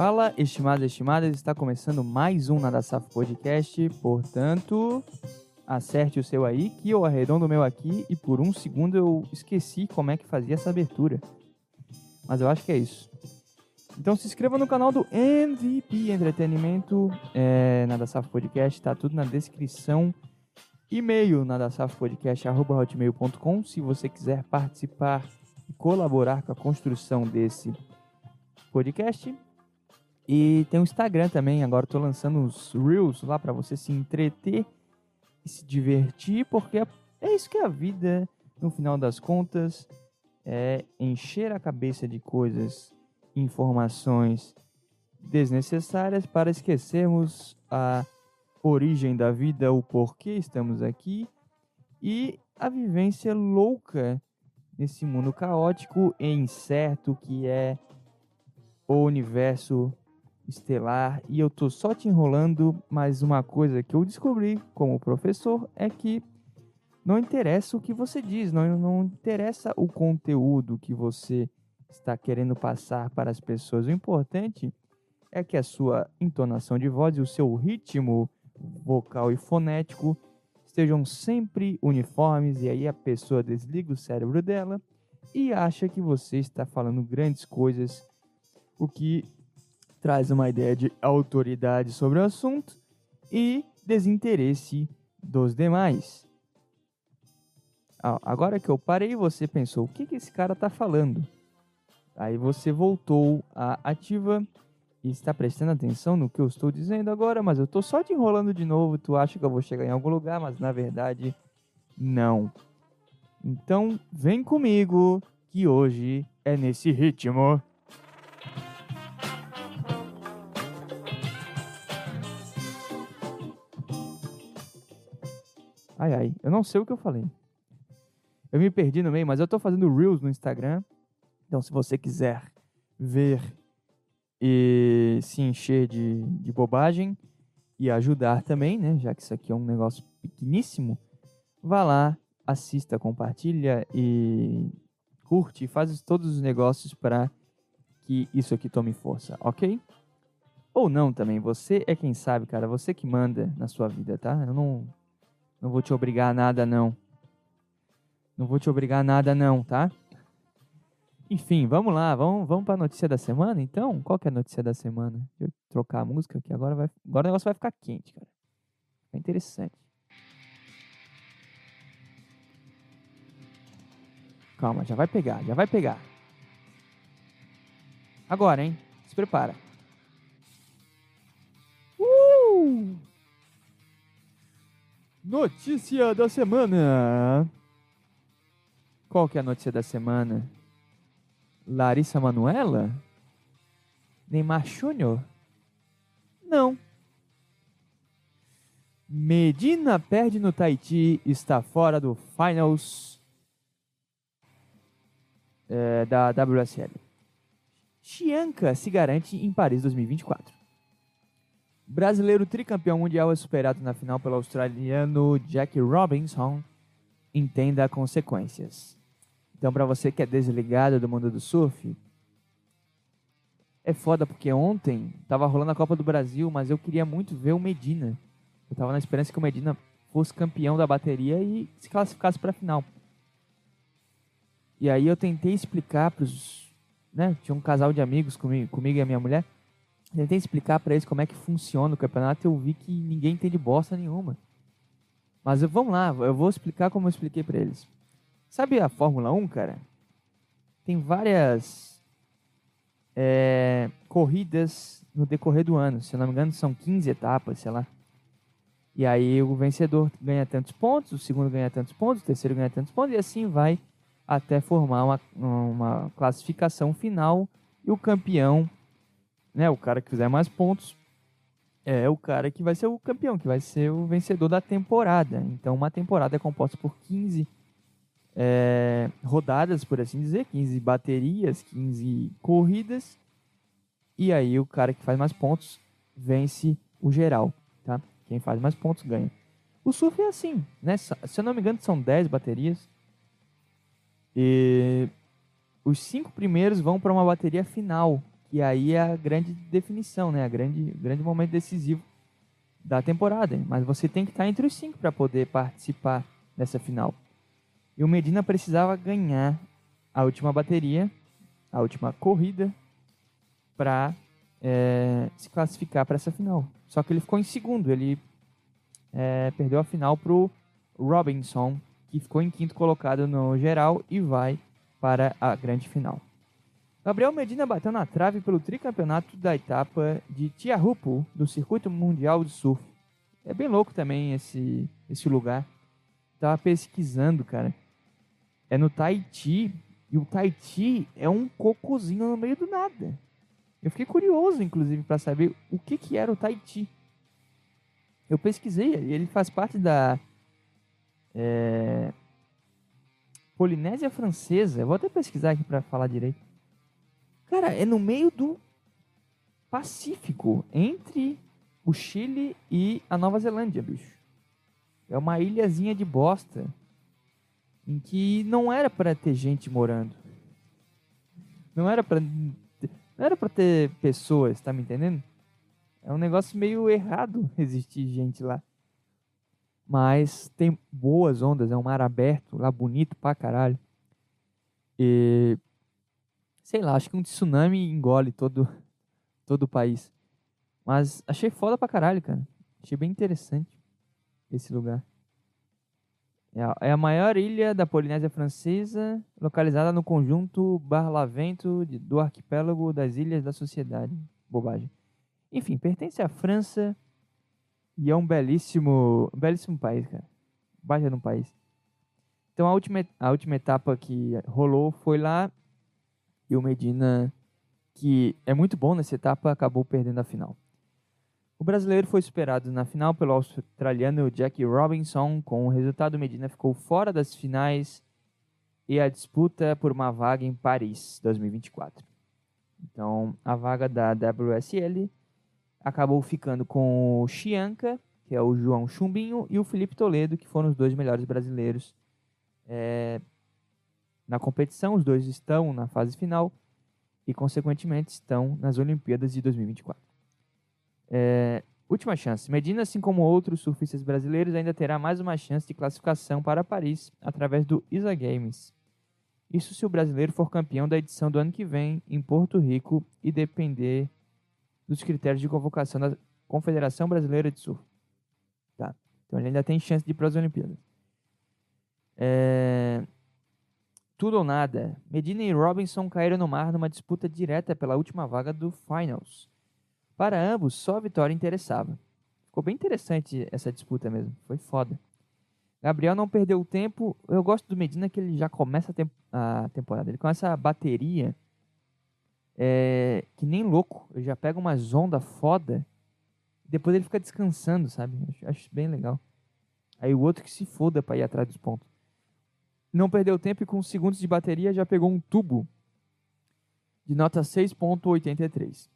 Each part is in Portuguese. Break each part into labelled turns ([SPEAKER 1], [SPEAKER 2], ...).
[SPEAKER 1] Fala, estimados e estimadas, está começando mais um Nada Safo Podcast, portanto, acerte o seu aí, que eu arredondo o meu aqui e por um segundo eu esqueci como é que fazia essa abertura. Mas eu acho que é isso. Então se inscreva no canal do MVP Entretenimento, é, Nada Safo Podcast, tá tudo na descrição. E-mail nadasafopodcast.hotmail.com se você quiser participar e colaborar com a construção desse podcast. E tem o Instagram também, agora estou lançando os Reels lá para você se entreter e se divertir, porque é, é isso que é a vida, no final das contas, é encher a cabeça de coisas, informações desnecessárias para esquecermos a origem da vida, o porquê estamos aqui e a vivência louca nesse mundo caótico e incerto que é o universo estelar e eu tô só te enrolando, mas uma coisa que eu descobri como professor é que não interessa o que você diz, não, não interessa o conteúdo que você está querendo passar para as pessoas. O importante é que a sua entonação de voz e o seu ritmo vocal e fonético estejam sempre uniformes e aí a pessoa desliga o cérebro dela e acha que você está falando grandes coisas, o que traz uma ideia de autoridade sobre o assunto e desinteresse dos demais. agora que eu parei, você pensou: o que, que esse cara está falando? Aí você voltou à ativa e está prestando atenção no que eu estou dizendo agora, mas eu estou só te enrolando de novo. Tu acha que eu vou chegar em algum lugar, mas na verdade, não. Então, vem comigo que hoje é nesse ritmo. Ai, ai, eu não sei o que eu falei. Eu me perdi no meio, mas eu tô fazendo Reels no Instagram. Então, se você quiser ver e se encher de, de bobagem e ajudar também, né? Já que isso aqui é um negócio pequeníssimo, vá lá, assista, compartilha e curte, faz todos os negócios para que isso aqui tome força, ok? Ou não também, você é quem sabe, cara, você que manda na sua vida, tá? Eu não não vou te obrigar a nada, não. Não vou te obrigar a nada, não, tá? Enfim, vamos lá, vamos, vamos para a notícia da semana, então? Qual que é a notícia da semana? Deixa eu trocar a música aqui, agora, vai, agora o negócio vai ficar quente, cara. É interessante. Calma, já vai pegar, já vai pegar. Agora, hein? Se prepara. Uh! Notícia da semana. Qual que é a notícia da semana? Larissa Manuela? Neymar Júnior? Não. Medina perde no Tahiti, está fora do Finals é, da WSL. Chianca se garante em Paris 2024. Brasileiro tricampeão mundial é superado na final pelo australiano Jack Robinson. Entenda consequências. Então, para você que é desligado do mundo do surf, é foda porque ontem tava rolando a Copa do Brasil, mas eu queria muito ver o Medina. Eu tava na esperança que o Medina fosse campeão da bateria e se classificasse para a final. E aí eu tentei explicar para os, né, tinha um casal de amigos comigo, comigo e a minha mulher Tentei explicar para eles como é que funciona o campeonato e eu vi que ninguém entende bosta nenhuma. Mas vamos lá, eu vou explicar como eu expliquei para eles. Sabe a Fórmula 1, cara? Tem várias é, corridas no decorrer do ano. Se eu não me engano, são 15 etapas, sei lá. E aí o vencedor ganha tantos pontos, o segundo ganha tantos pontos, o terceiro ganha tantos pontos, e assim vai até formar uma, uma classificação final e o campeão né, o cara que fizer mais pontos é o cara que vai ser o campeão, que vai ser o vencedor da temporada. Então, uma temporada é composta por 15 é, rodadas, por assim dizer, 15 baterias, 15 corridas. E aí, o cara que faz mais pontos vence o geral, tá? Quem faz mais pontos ganha. O surf é assim, né? Se eu não me engano, são 10 baterias. E os cinco primeiros vão para uma bateria final, que aí é a grande definição, né? A grande, grande momento decisivo da temporada. Mas você tem que estar entre os cinco para poder participar dessa final. E o Medina precisava ganhar a última bateria, a última corrida, para é, se classificar para essa final. Só que ele ficou em segundo, ele é, perdeu a final para o Robinson, que ficou em quinto colocado no geral e vai para a grande final. Gabriel Medina bateu na trave pelo tricampeonato da etapa de Tiahupu do Circuito Mundial de Surf. É bem louco também esse, esse lugar. Tava pesquisando, cara. É no Tahiti. E o Tahiti é um cocôzinho no meio do nada. Eu fiquei curioso, inclusive, para saber o que, que era o Tahiti. Eu pesquisei, ele faz parte da é, Polinésia Francesa. Eu vou até pesquisar aqui para falar direito. Cara, é no meio do Pacífico, entre o Chile e a Nova Zelândia, bicho. É uma ilhazinha de bosta em que não era para ter gente morando. Não era para não era para ter pessoas, tá me entendendo? É um negócio meio errado existir gente lá. Mas tem boas ondas, é um mar aberto, lá bonito pra caralho. E sei lá, acho que um tsunami engole todo, todo o país. Mas achei foda pra caralho, cara. Achei bem interessante esse lugar. É a, é maior ilha da Polinésia Francesa, localizada no conjunto Barlavento do arquipélago das Ilhas da Sociedade. Bobagem. Enfim, pertence à França e é um belíssimo, belíssimo país, cara. Baixo no país. Então a última, a última etapa que rolou foi lá e o Medina, que é muito bom nessa etapa, acabou perdendo a final. O brasileiro foi superado na final pelo australiano Jack Robinson, com o resultado Medina ficou fora das finais e a disputa por uma vaga em Paris 2024. Então, a vaga da WSL acabou ficando com o Chianca, que é o João Chumbinho, e o Felipe Toledo, que foram os dois melhores brasileiros é, na competição, os dois estão na fase final e, consequentemente, estão nas Olimpíadas de 2024. É, última chance. Medina, assim como outros surfistas brasileiros, ainda terá mais uma chance de classificação para Paris através do ISA Games. Isso se o brasileiro for campeão da edição do ano que vem em Porto Rico e depender dos critérios de convocação da Confederação Brasileira de Surf. Tá. Então ele ainda tem chance de ir para as Olimpíadas. É... Tudo ou nada. Medina e Robinson caíram no mar numa disputa direta pela última vaga do Finals. Para ambos, só a vitória interessava. Ficou bem interessante essa disputa mesmo. Foi foda. Gabriel não perdeu tempo. Eu gosto do Medina que ele já começa a, temp a temporada. Ele começa a bateria é, que nem louco. Ele já pega uma zonda foda. Depois ele fica descansando, sabe? Acho, acho bem legal. Aí o outro que se foda para ir atrás dos pontos não perdeu tempo e com segundos de bateria já pegou um tubo de nota 6.83.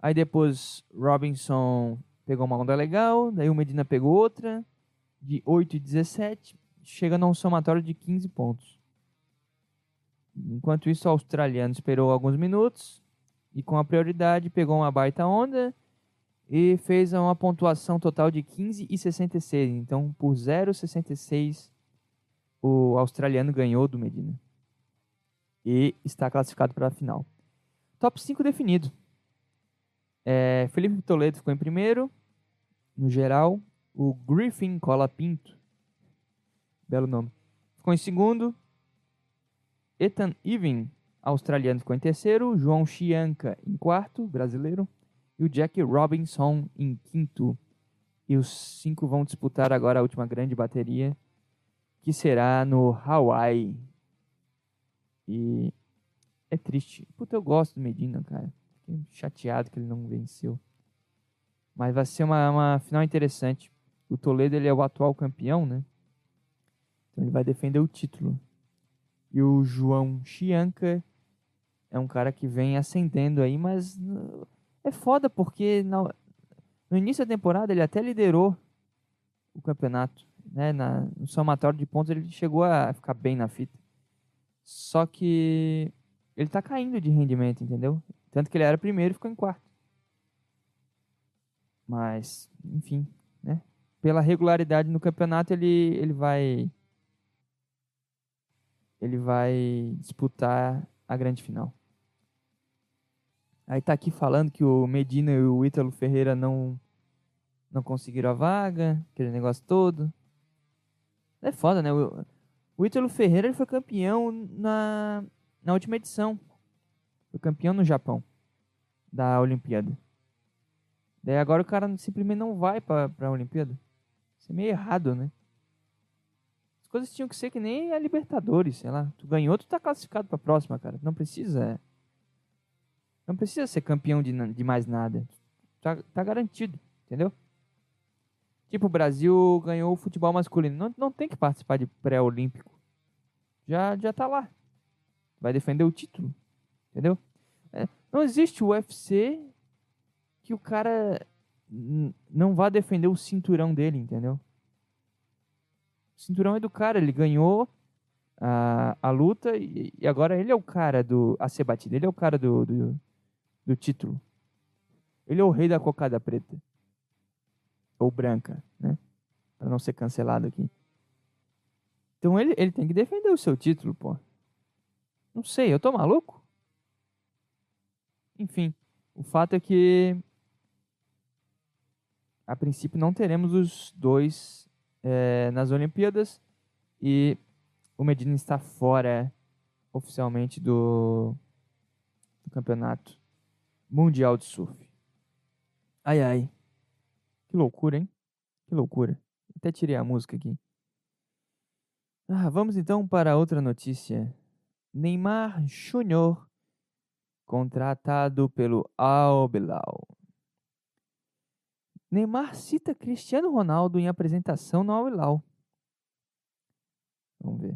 [SPEAKER 1] Aí depois Robinson pegou uma onda legal, daí o Medina pegou outra de 8,17, chega num somatório de 15 pontos. Enquanto isso, o australiano esperou alguns minutos e com a prioridade pegou uma baita onda e fez uma pontuação total de 15,66. Então, por 0,66 o australiano ganhou do Medina. E está classificado para a final. Top 5 definido. É, Felipe Toledo ficou em primeiro, no geral. O Griffin Cola Pinto, belo nome, ficou em segundo. Ethan Even, australiano, ficou em terceiro. João Chianca em quarto, brasileiro. E o Jack Robinson em quinto. E os cinco vão disputar agora a última grande bateria que será no Hawaii. E é triste. Puta, eu gosto do Medina, cara. Fiquei chateado que ele não venceu. Mas vai ser uma, uma final interessante. O Toledo ele é o atual campeão, né? Então ele vai defender o título. E o João Chianca é um cara que vem ascendendo aí, mas é foda porque no, no início da temporada ele até liderou o campeonato né, na, no somatório de pontos ele chegou a ficar bem na fita. Só que ele está caindo de rendimento, entendeu? Tanto que ele era primeiro e ficou em quarto. Mas, enfim, né? Pela regularidade no campeonato, ele, ele vai. Ele vai disputar a grande final. Aí tá aqui falando que o Medina e o Ítalo Ferreira não não conseguiram a vaga, aquele negócio todo. É foda, né? O, Ítalo Ferreira ele foi campeão na, na última edição. Foi campeão no Japão da Olimpíada. Daí agora o cara simplesmente não vai pra, pra Olimpíada. Isso é meio errado, né? As coisas tinham que ser que nem a Libertadores, sei lá. Tu ganhou, tu tá classificado pra próxima, cara. Não precisa. Não precisa ser campeão de, de mais nada. Tá, tá garantido, entendeu? Tipo, o Brasil ganhou o futebol masculino. Não, não tem que participar de pré-olímpico. Já, já tá lá. Vai defender o título. Entendeu? É, não existe o UFC que o cara não vá defender o cinturão dele, entendeu? O cinturão é do cara, ele ganhou a, a luta e, e agora ele é o cara do a ser batido, ele é o cara do, do, do título. Ele é o rei da cocada preta ou branca, né? Para não ser cancelado aqui. Então ele, ele tem que defender o seu título, pô. Não sei, eu tô maluco? Enfim, o fato é que a princípio não teremos os dois é, nas Olimpíadas e o Medina está fora oficialmente do, do campeonato mundial de surf. Ai ai. Que loucura, hein? Que loucura. Até tirei a música aqui. Ah, vamos então para outra notícia. Neymar Júnior contratado pelo Al. Neymar cita Cristiano Ronaldo em apresentação no Al. Vamos ver.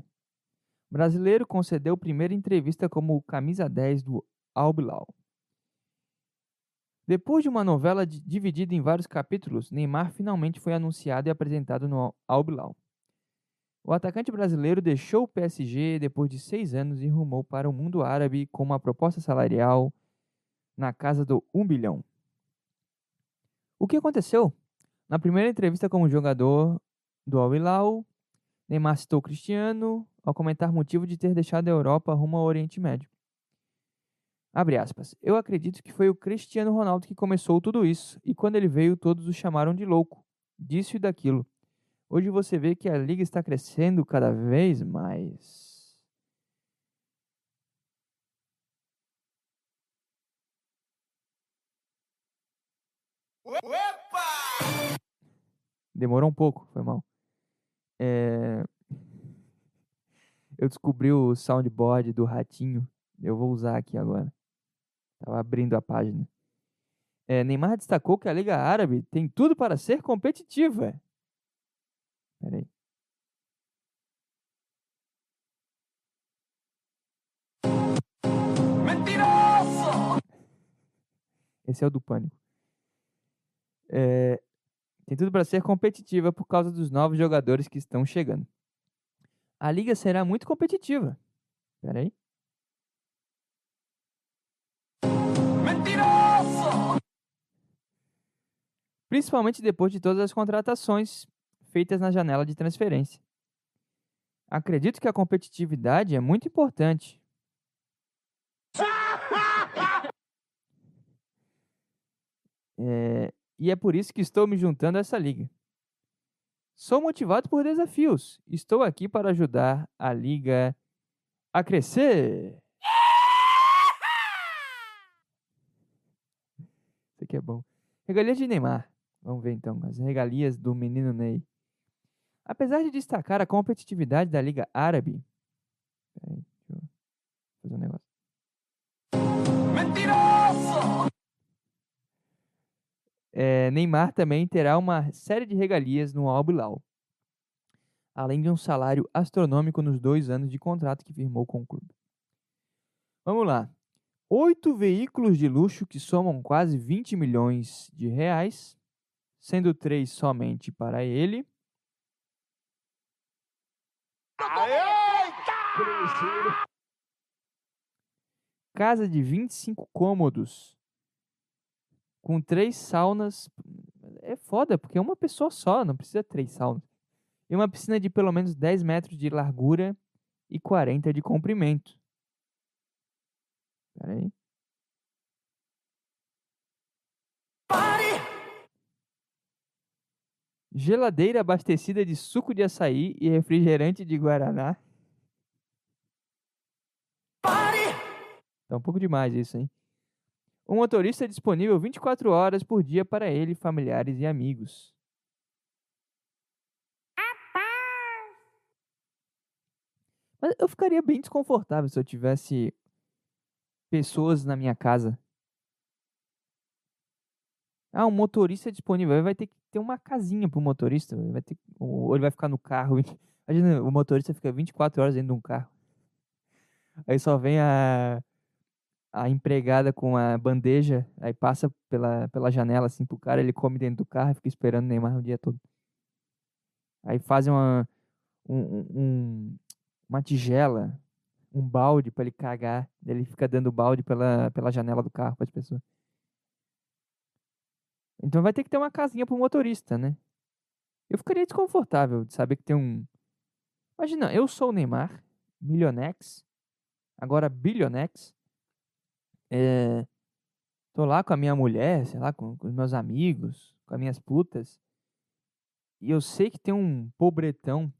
[SPEAKER 1] O brasileiro concedeu primeira entrevista como camisa 10 do Al. Depois de uma novela dividida em vários capítulos, Neymar finalmente foi anunciado e apresentado no Al Bilal. O atacante brasileiro deixou o PSG depois de seis anos e rumou para o mundo árabe com uma proposta salarial na casa do 1 bilhão. O que aconteceu? Na primeira entrevista como jogador do Al Hilal, Neymar citou Cristiano ao comentar motivo de ter deixado a Europa rumo ao Oriente Médio. Abre aspas. Eu acredito que foi o Cristiano Ronaldo que começou tudo isso, e quando ele veio, todos o chamaram de louco, disso e daquilo. Hoje você vê que a liga está crescendo cada vez mais. Opa! Demorou um pouco, foi mal. É... Eu descobri o soundboard do ratinho. Eu vou usar aqui agora. Estava abrindo a página. É, Neymar destacou que a Liga Árabe tem tudo para ser competitiva. Peraí. Mentiroso! Esse é o do pânico. É, tem tudo para ser competitiva por causa dos novos jogadores que estão chegando. A liga será muito competitiva. Peraí. Principalmente depois de todas as contratações feitas na janela de transferência. Acredito que a competitividade é muito importante. É, e é por isso que estou me juntando a essa liga. Sou motivado por desafios. Estou aqui para ajudar a liga a crescer. Aqui é bom. Regalia de Neymar. Vamos ver então as regalias do menino Ney. Apesar de destacar a competitividade da Liga Árabe. Peraí, deixa eu fazer um negócio. Mentiroso! É, Neymar também terá uma série de regalias no Al além de um salário astronômico nos dois anos de contrato que firmou com o clube. Vamos lá. Oito veículos de luxo que somam quase 20 milhões de reais sendo três somente para ele. casa de 25 cômodos com três saunas. É foda, porque é uma pessoa só, não precisa três saunas. E uma piscina de pelo menos 10 metros de largura e 40 de comprimento. Pera aí. Geladeira abastecida de suco de açaí e refrigerante de guaraná. Tá um pouco demais isso, hein? O motorista é disponível 24 horas por dia para ele, familiares e amigos. Mas eu ficaria bem desconfortável se eu tivesse pessoas na minha casa. Ah, um motorista disponível. Aí vai ter que ter uma casinha pro motorista. Vai ter, ou ele vai ficar no carro. Imagina, o motorista fica 24 horas dentro de um carro. Aí só vem a, a empregada com a bandeja, aí passa pela, pela janela assim pro cara, ele come dentro do carro e fica esperando o Neymar o dia todo. Aí fazem uma, um, um, uma tigela, um balde para ele cagar, ele fica dando balde pela, pela janela do carro para as pessoas. Então vai ter que ter uma casinha pro motorista, né? Eu ficaria desconfortável de saber que tem um. Imagina, eu sou o Neymar, milionex, agora bilionex, é, tô lá com a minha mulher, sei lá, com, com os meus amigos, com as minhas putas. E eu sei que tem um pobretão,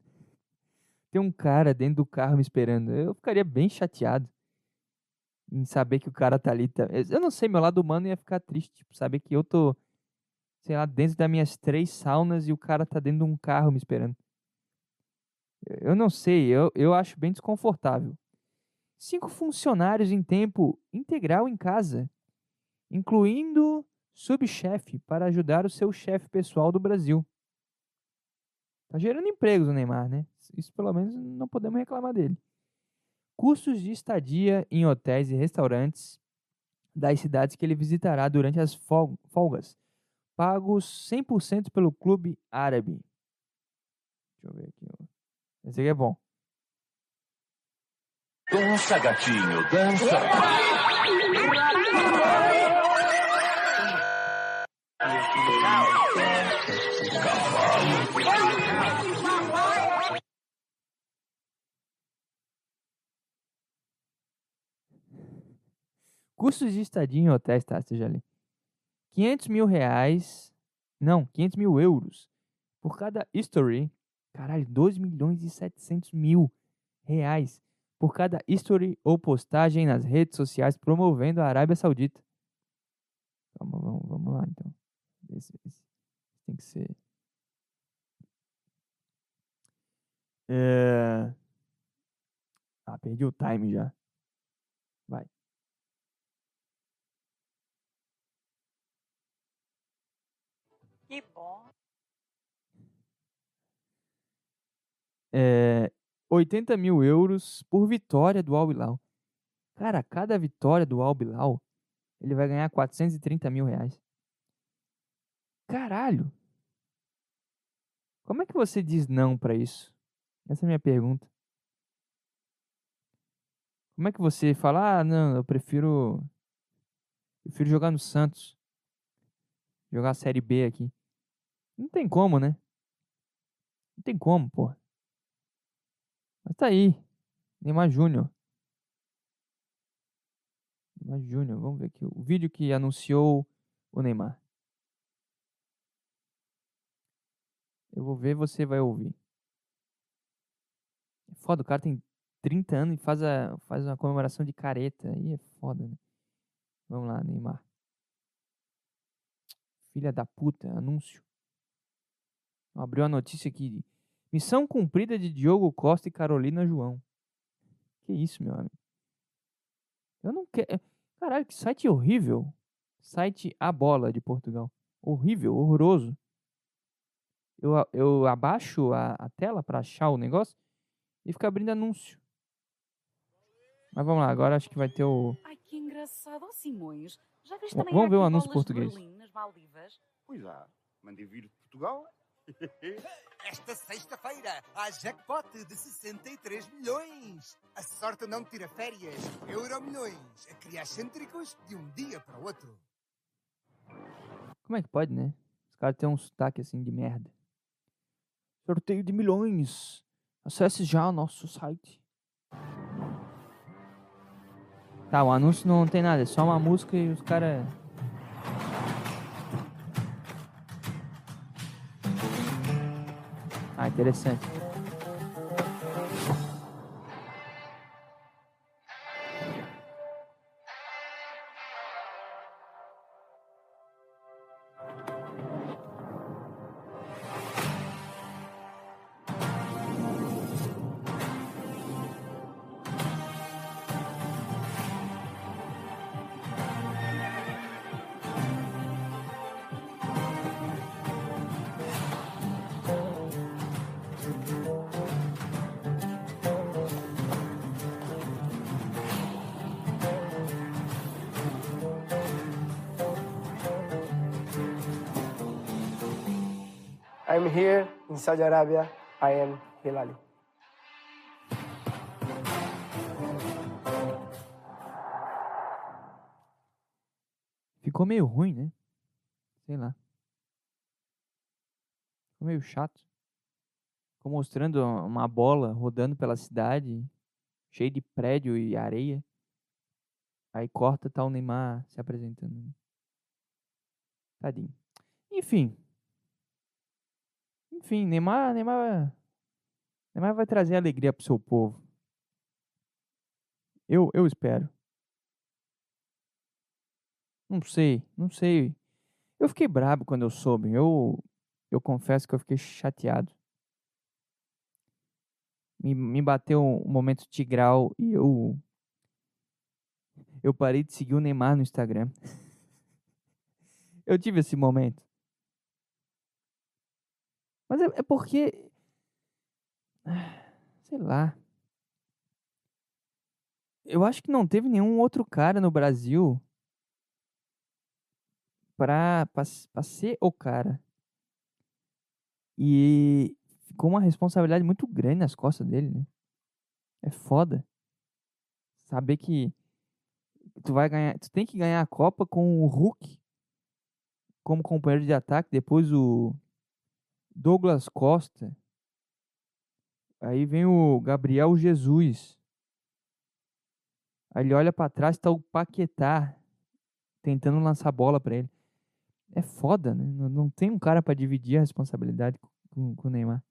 [SPEAKER 1] tem um cara dentro do carro me esperando. Eu ficaria bem chateado em saber que o cara tá ali. Tá, eu não sei, meu lado humano ia ficar triste, tipo, saber que eu tô, sei lá, dentro das minhas três saunas e o cara tá dentro de um carro me esperando. Eu não sei, eu, eu acho bem desconfortável cinco funcionários em tempo integral em casa, incluindo subchefe para ajudar o seu chefe pessoal do Brasil. Tá gerando empregos o Neymar, né? Isso pelo menos não podemos reclamar dele. Custos de estadia em hotéis e restaurantes das cidades que ele visitará durante as folgas, pagos 100% pelo clube árabe. Deixa eu ver aqui. Esse aqui é bom.
[SPEAKER 2] Dança, gatinho, dança.
[SPEAKER 1] Custos de estadia em hotéis, tá? Seja ali. 500 mil reais. Não, 500 mil euros. Por cada history. Caralho, 2 milhões e 700 mil reais por cada history ou postagem nas redes sociais promovendo a Arábia Saudita. Vamos, vamos, vamos lá então. Esse, esse tem que ser. É... Ah, perdi o time já. Vai.
[SPEAKER 3] Que bom.
[SPEAKER 1] É, 80 mil euros por vitória do Al Hilal. Cara, cada vitória do Al Hilal, ele vai ganhar 430 mil reais. Caralho! Como é que você diz não para isso? Essa é a minha pergunta. Como é que você fala, ah, não, eu prefiro. Prefiro jogar no Santos. Jogar a Série B aqui. Não tem como, né? Não tem como, porra. Mas tá aí. Neymar Júnior. Neymar Júnior. Vamos ver aqui. O vídeo que anunciou o Neymar. Eu vou ver, você vai ouvir. É foda, o cara tem 30 anos e faz, a, faz uma comemoração de careta. Aí é foda, né? Vamos lá, Neymar. Filha da puta, anúncio. Abriu a notícia aqui Missão cumprida de Diogo Costa e Carolina João. Que isso, meu amigo? Eu não quero. Caralho, que site horrível. Site A Bola de Portugal. Horrível, horroroso. Eu, eu abaixo a, a tela para achar o negócio e fica abrindo anúncio. Mas vamos lá, agora acho que vai ter o.
[SPEAKER 3] Ai, que engraçado. Oh, Simões, já viste também
[SPEAKER 1] vamos ver o anúncio português.
[SPEAKER 3] Berlim, nas Maldivas?
[SPEAKER 4] Pois há, mandei vir de Portugal. Esta sexta-feira há jackpot de 63 milhões. A sorte não tira férias. Euro milhões a criar cêntricos de um dia para o outro.
[SPEAKER 1] Como é que pode, né? Os caras têm um sotaque assim de merda. Sorteio de milhões. Acesse já o nosso site. Tá, o anúncio não tem nada, é só uma música e os caras. Interessante.
[SPEAKER 5] I'm here in Saudi Arabia. I am Hilali.
[SPEAKER 1] Ficou meio ruim, né? Sei lá. Ficou meio chato. Ficou mostrando uma bola rodando pela cidade, cheio de prédio e areia. Aí corta, tá o Neymar se apresentando. né? Tadinho. Enfim. Enfim, Neymar, Neymar, Neymar vai trazer alegria pro seu povo. Eu, eu espero. Não sei, não sei. Eu fiquei brabo quando eu soube. Eu, eu confesso que eu fiquei chateado. Me, me bateu um momento tigral e eu. Eu parei de seguir o Neymar no Instagram. eu tive esse momento. Mas é, é porque. Sei lá. Eu acho que não teve nenhum outro cara no Brasil pra, pra, pra ser o cara. E ficou uma responsabilidade muito grande nas costas dele, né? É foda. Saber que tu vai ganhar, tu tem que ganhar a Copa com o Hulk como companheiro de ataque, depois o Douglas Costa. Aí vem o Gabriel Jesus. Aí ele olha pra trás, tá o Paquetá tentando lançar bola pra ele. É foda, né? Não, tem um cara pra dividir a responsabilidade com, com o Neymar.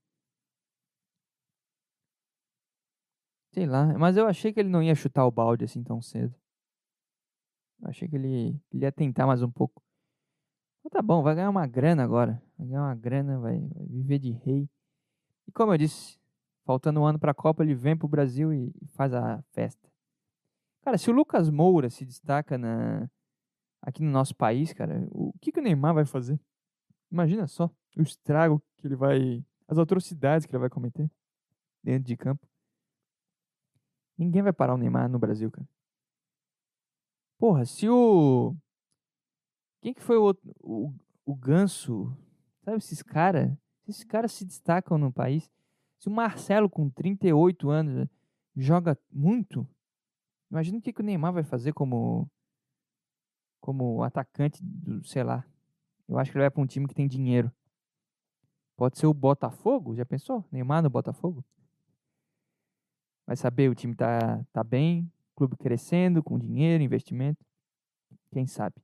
[SPEAKER 1] Sei lá, mas eu achei que ele não ia chutar o balde assim tão cedo. Eu achei que ele, ele ia tentar mais um pouco. Mas tá bom, vai ganhar uma grana agora. Vai ganhar uma grana, vai, vai viver de rei. E como eu disse, faltando um ano pra Copa, ele vem pro Brasil e, e faz a festa. Cara, se o Lucas Moura se destaca na, aqui no nosso país, cara, o que, que o Neymar vai fazer? Imagina só o estrago que ele vai. as atrocidades que ele vai cometer dentro de campo. Ninguém vai parar o Neymar no Brasil, cara. Porra, se o. Quem que foi o outro? O, o Ganso. Sabe esses caras? Se esses caras se destacam no país. Se o Marcelo, com 38 anos, joga muito. Imagina o que, que o Neymar vai fazer como. Como atacante do, sei lá. Eu acho que ele vai pra um time que tem dinheiro. Pode ser o Botafogo? Já pensou? Neymar no Botafogo? Vai saber, o time tá, tá bem, clube crescendo, com dinheiro, investimento. Quem sabe?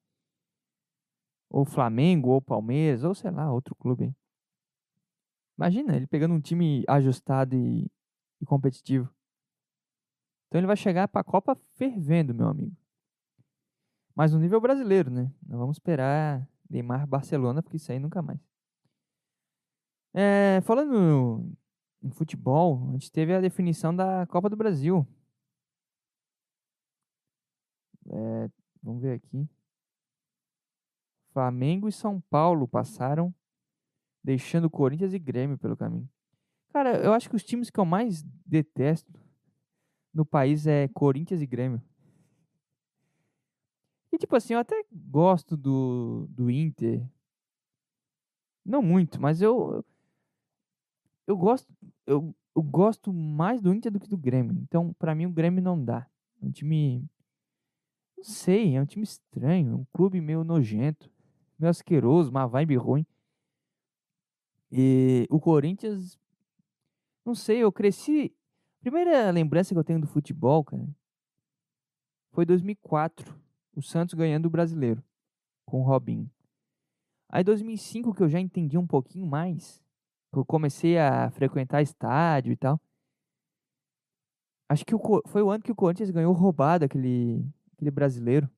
[SPEAKER 1] Ou Flamengo, ou Palmeiras, ou sei lá, outro clube. aí. Imagina ele pegando um time ajustado e, e competitivo. Então ele vai chegar pra Copa fervendo, meu amigo. Mas no nível brasileiro, né? Nós vamos esperar Neymar Barcelona, porque isso aí nunca mais. É, falando em futebol, a gente teve a definição da Copa do Brasil. É, vamos ver aqui. Flamengo e São Paulo passaram, deixando Corinthians e Grêmio pelo caminho. Cara, eu acho que os times que eu mais detesto no país é Corinthians e Grêmio. E tipo assim, eu até gosto do, do Inter. Não muito, mas eu. eu gosto, eu, eu gosto mais do Inter do que do Grêmio. Então, pra mim, o Grêmio não dá. É um time. Não sei, é um time estranho. É um clube meio nojento, meio asqueroso, uma vibe ruim. E o Corinthians. Não sei, eu cresci. Primeira lembrança que eu tenho do futebol, cara, foi 2004. O Santos ganhando o brasileiro com o Robinho. Aí 2005 que eu já entendi um pouquinho mais, eu comecei a frequentar estádio e tal. Acho que foi o ano que o Corinthians ganhou roubado aquele, aquele brasileiro.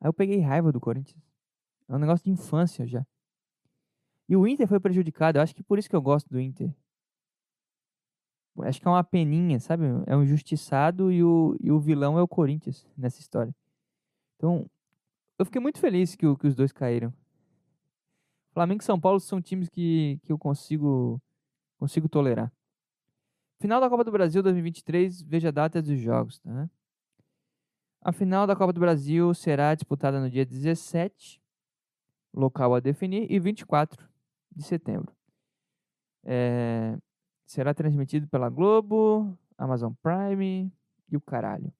[SPEAKER 1] Aí eu peguei raiva do Corinthians. É um negócio de infância já. E o Inter foi prejudicado. Eu acho que por isso que eu gosto do Inter. Acho que é uma peninha, sabe? É um injustiçado e o, e o vilão é o Corinthians nessa história. Então, eu fiquei muito feliz que, que os dois caíram. Flamengo e São Paulo são times que, que eu consigo, consigo tolerar. Final da Copa do Brasil 2023, veja a data dos jogos. Tá? A final da Copa do Brasil será disputada no dia 17, local a definir, e 24 de setembro. É, será transmitido pela Globo, Amazon Prime e o caralho.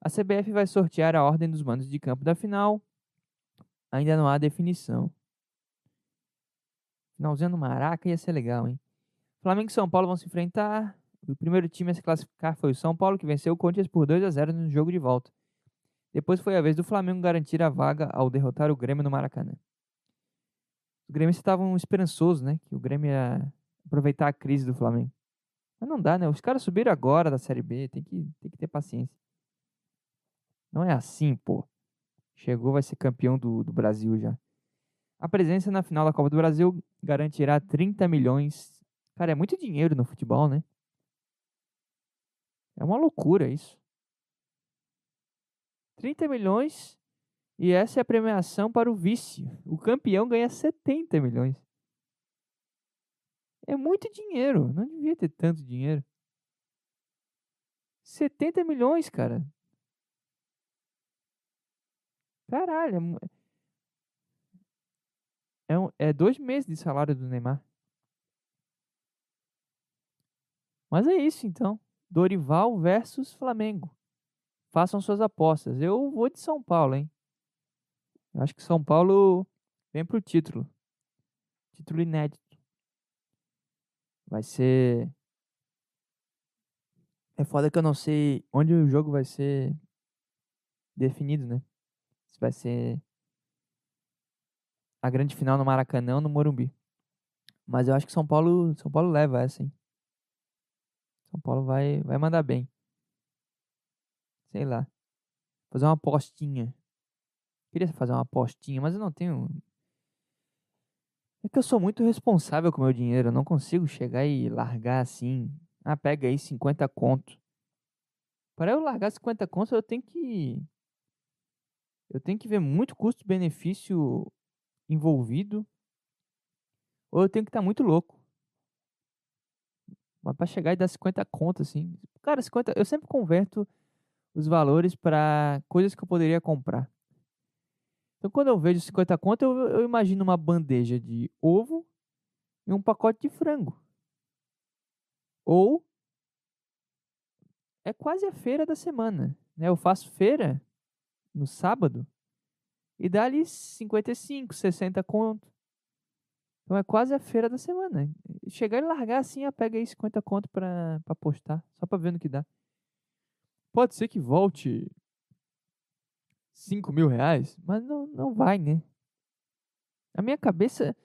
[SPEAKER 1] A CBF vai sortear a ordem dos mandos de campo da final. Ainda não há definição. Finalzinho no Maraca ia ser legal, hein? Flamengo e São Paulo vão se enfrentar. O primeiro time a se classificar foi o São Paulo, que venceu o Corinthians por 2 a 0 no jogo de volta. Depois foi a vez do Flamengo garantir a vaga ao derrotar o Grêmio no Maracanã. Os gremistas estavam esperançosos, né? Que o Grêmio ia aproveitar a crise do Flamengo. Mas não dá, né? Os caras subiram agora da Série B, tem que, tem que ter paciência. Não é assim, pô. Chegou, vai ser campeão do, do Brasil já. A presença na final da Copa do Brasil garantirá 30 milhões. Cara, é muito dinheiro no futebol, né? É uma loucura isso. 30 milhões e essa é a premiação para o vice. O campeão ganha 70 milhões. É muito dinheiro. Não devia ter tanto dinheiro. 70 milhões, cara. Caralho. é É, um- é dois meses de salário do Neymar. Mas é isso então. Dorival versus Flamengo. Façam suas apostas. Eu vou de São Paulo, hein? Eu acho que São Paulo vem pro título. Título inédito. Vai ser. É foda que eu não sei onde o jogo vai ser definido, né? Se vai ser a grande final no Maracanã ou no Morumbi. Mas eu acho que São Paulo, São Paulo leva essa, hein? São Paulo vai, vai mandar bem. Sei lá. Fazer uma apostinha. Queria fazer uma apostinha, mas eu não tenho. É que eu sou muito responsável com o meu dinheiro. Eu não consigo chegar e largar assim. Ah, pega aí 50 conto. Para eu largar 50 conto, eu tenho que. Eu tenho que ver muito custo-benefício envolvido. Ou eu tenho que estar muito louco. Mas pra chegar e dar 50 conto, assim. Cara, 50. Eu sempre converto os valores para coisas que eu poderia comprar. Então, quando eu vejo 50 conto, eu, eu imagino uma bandeja de ovo e um pacote de frango. Ou é quase a feira da semana. Né? Eu faço feira no sábado e dá ali 55, 60 conto. Então é quase a feira da semana. Chegar e largar assim, eu pego aí 50 conto pra postar, só pra ver no que dá. Pode ser que volte 5 mil reais, mas não, não vai, né? A minha cabeça,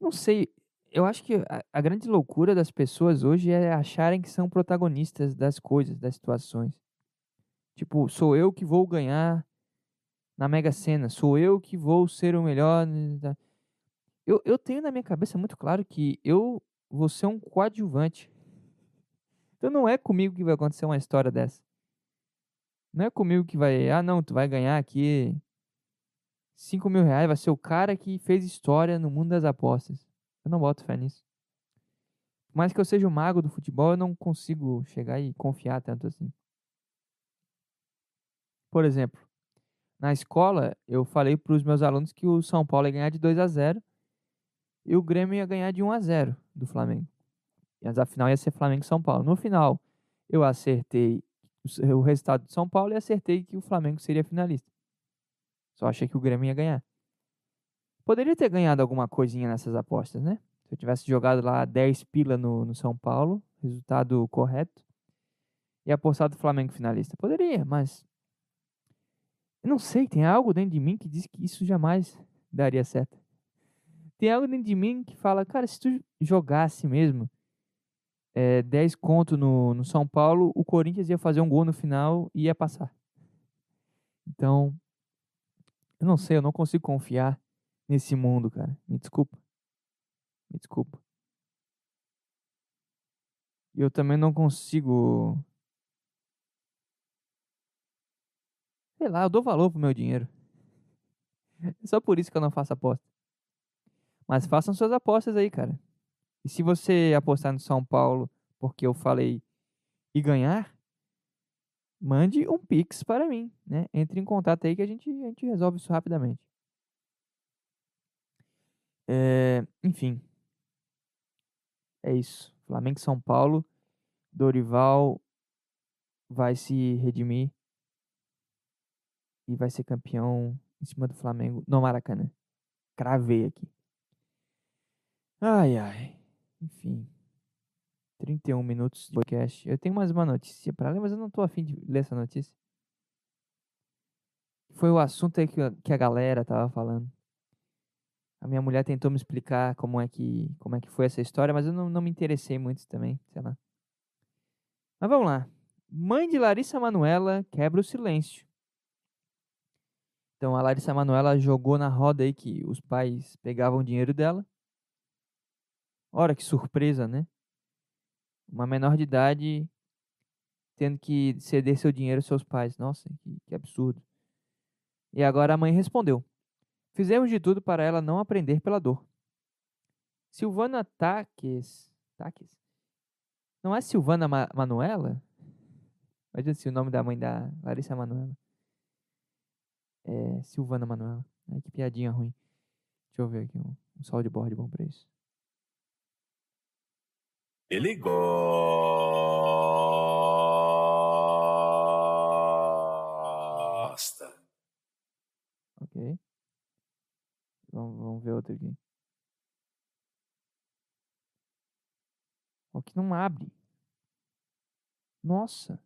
[SPEAKER 1] não sei, eu acho que a, a grande loucura das pessoas hoje é acharem que são protagonistas das coisas, das situações. Tipo, sou eu que vou ganhar na Mega Sena, sou eu que vou ser o melhor. né, tá? Eu, eu tenho na minha cabeça muito claro que eu vou ser um coadjuvante. Então não é comigo que vai acontecer uma história dessa. Não é comigo que vai. Ah, não, tu vai ganhar aqui 5 mil reais, vai ser o cara que fez história no mundo das apostas. Eu não boto fé nisso. Por mais que eu seja o mago do futebol, eu não consigo chegar e confiar tanto assim. Por exemplo, na escola, eu falei para os meus alunos que o São Paulo ia ganhar de 2 a 0 e o Grêmio ia ganhar de 1 a 0 do Flamengo. Mas a final ia ser Flamengo e São Paulo. No final, eu acertei o o resultado de São Paulo e acertei que o Flamengo seria finalista. Só achei que o Grêmio ia ganhar. Poderia ter ganhado alguma coisinha nessas apostas, né? Se eu tivesse jogado lá 10 pila no, no São Paulo, resultado correto, e apostado Flamengo finalista. Poderia, mas. Eu não sei, tem algo dentro de mim que diz que isso jamais daria certo. Tem algo dentro de mim que fala, cara, se tu jogasse mesmo é, 10 conto no, no São Paulo, o Corinthians ia fazer um gol no final e ia passar. Então, eu não sei, eu não consigo confiar nesse mundo, cara. Me desculpa. Me desculpa. Eu também não consigo. Sei lá, eu dou valor pro meu dinheiro. É só por isso que eu não faço aposta. Mas façam suas apostas aí, cara. E se você apostar no São Paulo porque eu falei e ganhar, mande um pix para mim, né? Entre em contato aí que a gente, a gente resolve isso rapidamente. É, enfim. É isso. Flamengo São Paulo. Dorival vai se redimir e vai ser campeão em cima do Flamengo no Maracanã. Cravei aqui. Ai, ai. Enfim. 31 minutos de podcast. Eu tenho mais uma notícia pra ler, mas eu não tô afim de ler essa notícia. Foi o assunto aí que, que a galera tava falando. A minha mulher tentou me explicar como é que, como é que foi essa história, mas eu não, não me interessei muito também, sei lá. Mas vamos lá. Mãe de Larissa Manuela quebra o silêncio. Então a Larissa Manuela jogou na roda aí que os pais pegavam dinheiro dela. Ora que surpresa, né? Uma menor de idade tendo que ceder seu dinheiro aos seus pais. Nossa, que, que absurdo. E agora a mãe respondeu: Fizemos de tudo para ela não aprender pela dor. Silvana Taques. Taques? Não é Silvana Ma Manuela? Imagina se o nome da mãe da Larissa Manuela. É Silvana Manuela. Ai, que piadinha ruim. Deixa eu ver aqui um, um sol de board bom pra isso.
[SPEAKER 2] Ele gosta.
[SPEAKER 1] Ok. Vamos, vamos ver outro aqui. O que não abre. Nossa.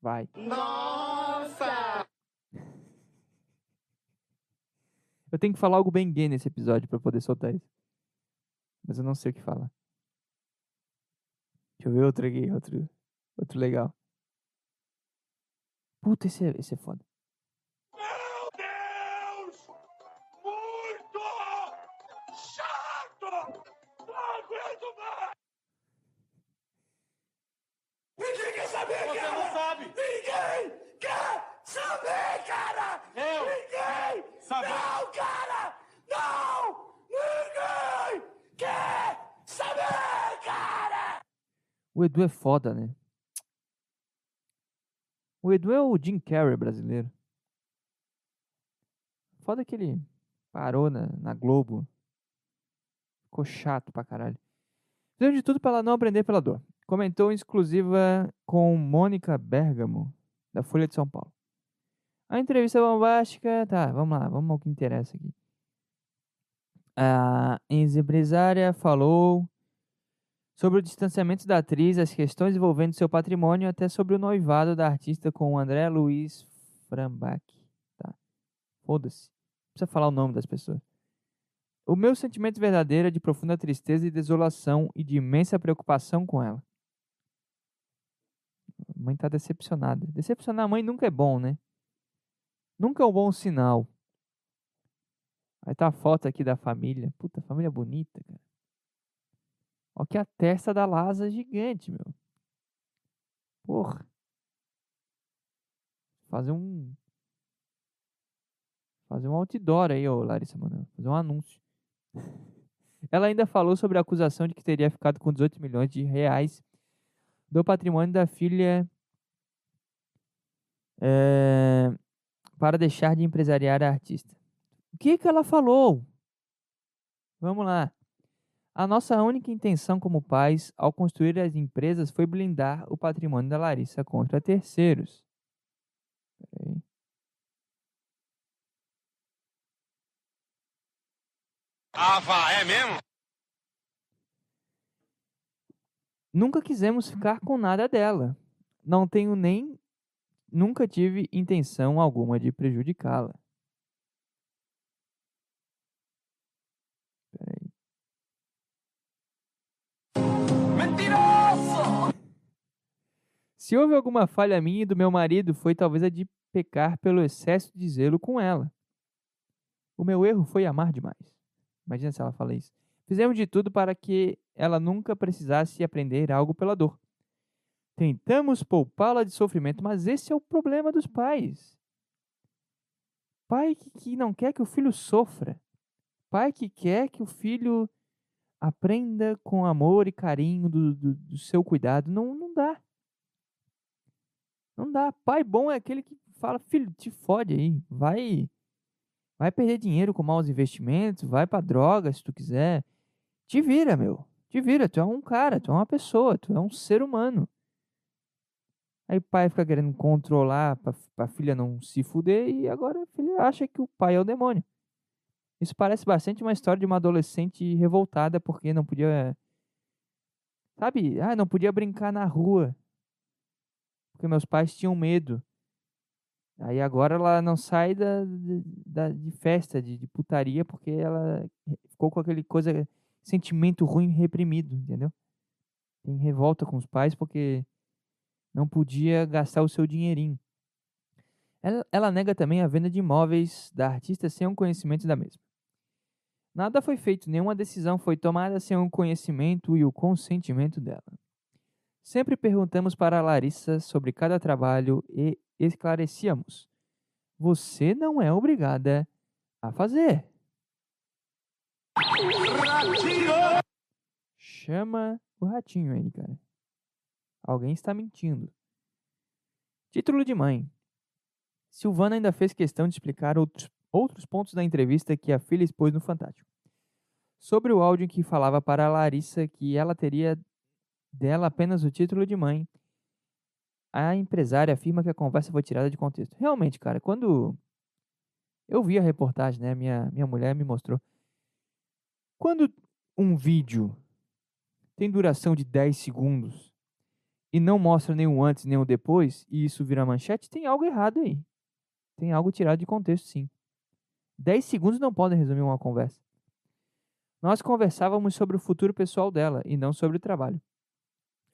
[SPEAKER 1] Vai.
[SPEAKER 4] Nossa!
[SPEAKER 1] Eu tenho que falar algo bem gay nesse episódio pra poder soltar isso. Mas eu não sei o que falar. Deixa eu ver outro aqui, outro, outro legal. Puta, esse é, esse é foda. Edu é foda, né? O Edu é o Jim Carrey brasileiro. Foda que ele parou na, na Globo. Ficou chato pra caralho. Fizemos de tudo pra ela não aprender pela dor. Comentou em exclusiva com Mônica Bergamo, da Folha de São Paulo. A entrevista bombástica. Tá, vamos lá, vamos ao que interessa aqui. A ex-empresária falou sobre o distanciamento da atriz, as questões envolvendo seu patrimônio, até sobre o noivado da artista com o André Luiz Frambach. Tá. Foda-se. Não precisa falar o nome das pessoas. O meu sentimento verdadeiro é de profunda tristeza e desolação e de imensa preocupação com ela. A mãe tá decepcionada. Decepcionar a mãe nunca é bom, né? Nunca é um bom sinal. Aí tá a foto aqui da família. Puta, família bonita, cara. Ó que a testa da Laza é gigante, meu. Porra. Fazer um. Fazer um outdoor aí, ô Larissa Manoel. Fazer um anúncio. Ela ainda falou sobre a acusação de que teria ficado com 18 milhões de reais do patrimônio da filha eh, para deixar de empresariar a artista. O que, que ela falou? Vamos lá. A nossa única intenção como pais ao construir as empresas foi blindar o patrimônio da Larissa contra terceiros. Peraí.
[SPEAKER 2] Ah, vá, é mesmo?
[SPEAKER 1] Nunca quisemos ficar com nada dela. Não tenho nem. Nunca tive intenção alguma de prejudicá-la.
[SPEAKER 2] Mentiroso!
[SPEAKER 1] Se houve alguma falha minha e do meu marido, foi talvez a de pecar pelo excesso de zelo com ela. O meu erro foi amar demais. Imagina se ela fala isso. Fizemos de tudo para que ela nunca precisasse aprender algo pela dor. Tentamos poupá-la de sofrimento, mas esse é o problema dos pais. Pai que, que não quer que o filho sofra. Pai que quer que o filho aprenda com amor e carinho do, do, do seu cuidado. Não, não dá. Não dá. Pai bom é aquele que fala, filho, te fode aí. Vai, vai perder dinheiro com maus investimentos, vai pra droga se tu quiser. Te vira, meu. Te vira, tu é um cara, tu é uma pessoa, tu é um ser humano. Aí o pai fica querendo controlar pra, pra filha não se fuder e agora a filha acha que o pai é o demônio. Isso parece bastante uma história de uma adolescente revoltada porque não podia. Sabe? Ah, não podia brincar na rua. Porque meus pais tinham medo. Aí agora ela não sai da, da, de festa, de, de putaria, porque ela ficou com aquele coisa sentimento ruim reprimido, entendeu? Tem revolta com os pais porque não podia gastar o seu dinheirinho. Ela, ela nega também a venda de imóveis da artista sem o conhecimento da mesma. Nada foi feito, nenhuma decisão foi tomada sem o conhecimento e o consentimento dela. Sempre perguntamos para Larissa sobre cada trabalho e esclarecíamos: você não é obrigada a fazer. Chama o ratinho aí, cara. Alguém está mentindo. Título de mãe. Silvana ainda fez questão de explicar outros, outros pontos da entrevista que a filha expôs no Fantástico. Sobre o áudio em que falava para a Larissa que ela teria dela apenas o título de mãe, a empresária afirma que a conversa foi tirada de contexto. Realmente, cara, quando eu vi a reportagem, né, minha, minha mulher me mostrou. Quando um vídeo tem duração de 10 segundos e não mostra nenhum antes o depois, e isso vira manchete, tem algo errado aí. Tem algo tirado de contexto, sim. 10 segundos não podem resumir uma conversa. Nós conversávamos sobre o futuro pessoal dela e não sobre o trabalho.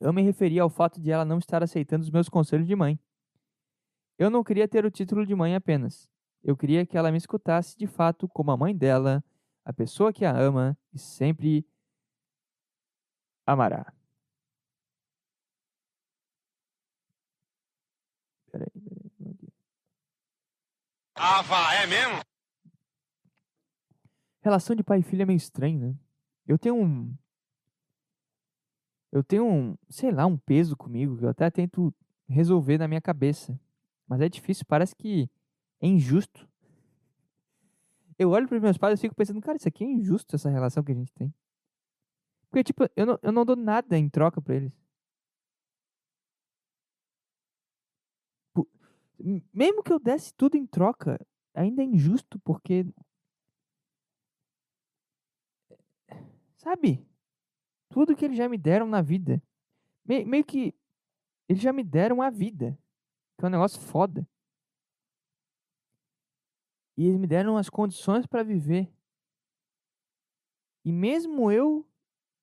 [SPEAKER 1] Eu me referia ao fato de ela não estar aceitando os meus conselhos de mãe. Eu não queria ter o título de mãe apenas. Eu queria que ela me escutasse de fato como a mãe dela, a pessoa que a ama e sempre amará. Peraí, peraí.
[SPEAKER 2] Vá, é mesmo?
[SPEAKER 1] Relação de pai e filho é meio estranho, né? Eu tenho um. Eu tenho um, sei lá, um peso comigo que eu até tento resolver na minha cabeça. Mas é difícil, parece que é injusto. Eu olho para meus pais e fico pensando, cara, isso aqui é injusto, essa relação que a gente tem. Porque, tipo, eu não, eu não dou nada em troca pra eles. Mesmo que eu desse tudo em troca, ainda é injusto, porque. Sabe? Tudo que eles já me deram na vida. Me, meio que. Eles já me deram a vida. Que é um negócio foda. E eles me deram as condições para viver. E mesmo eu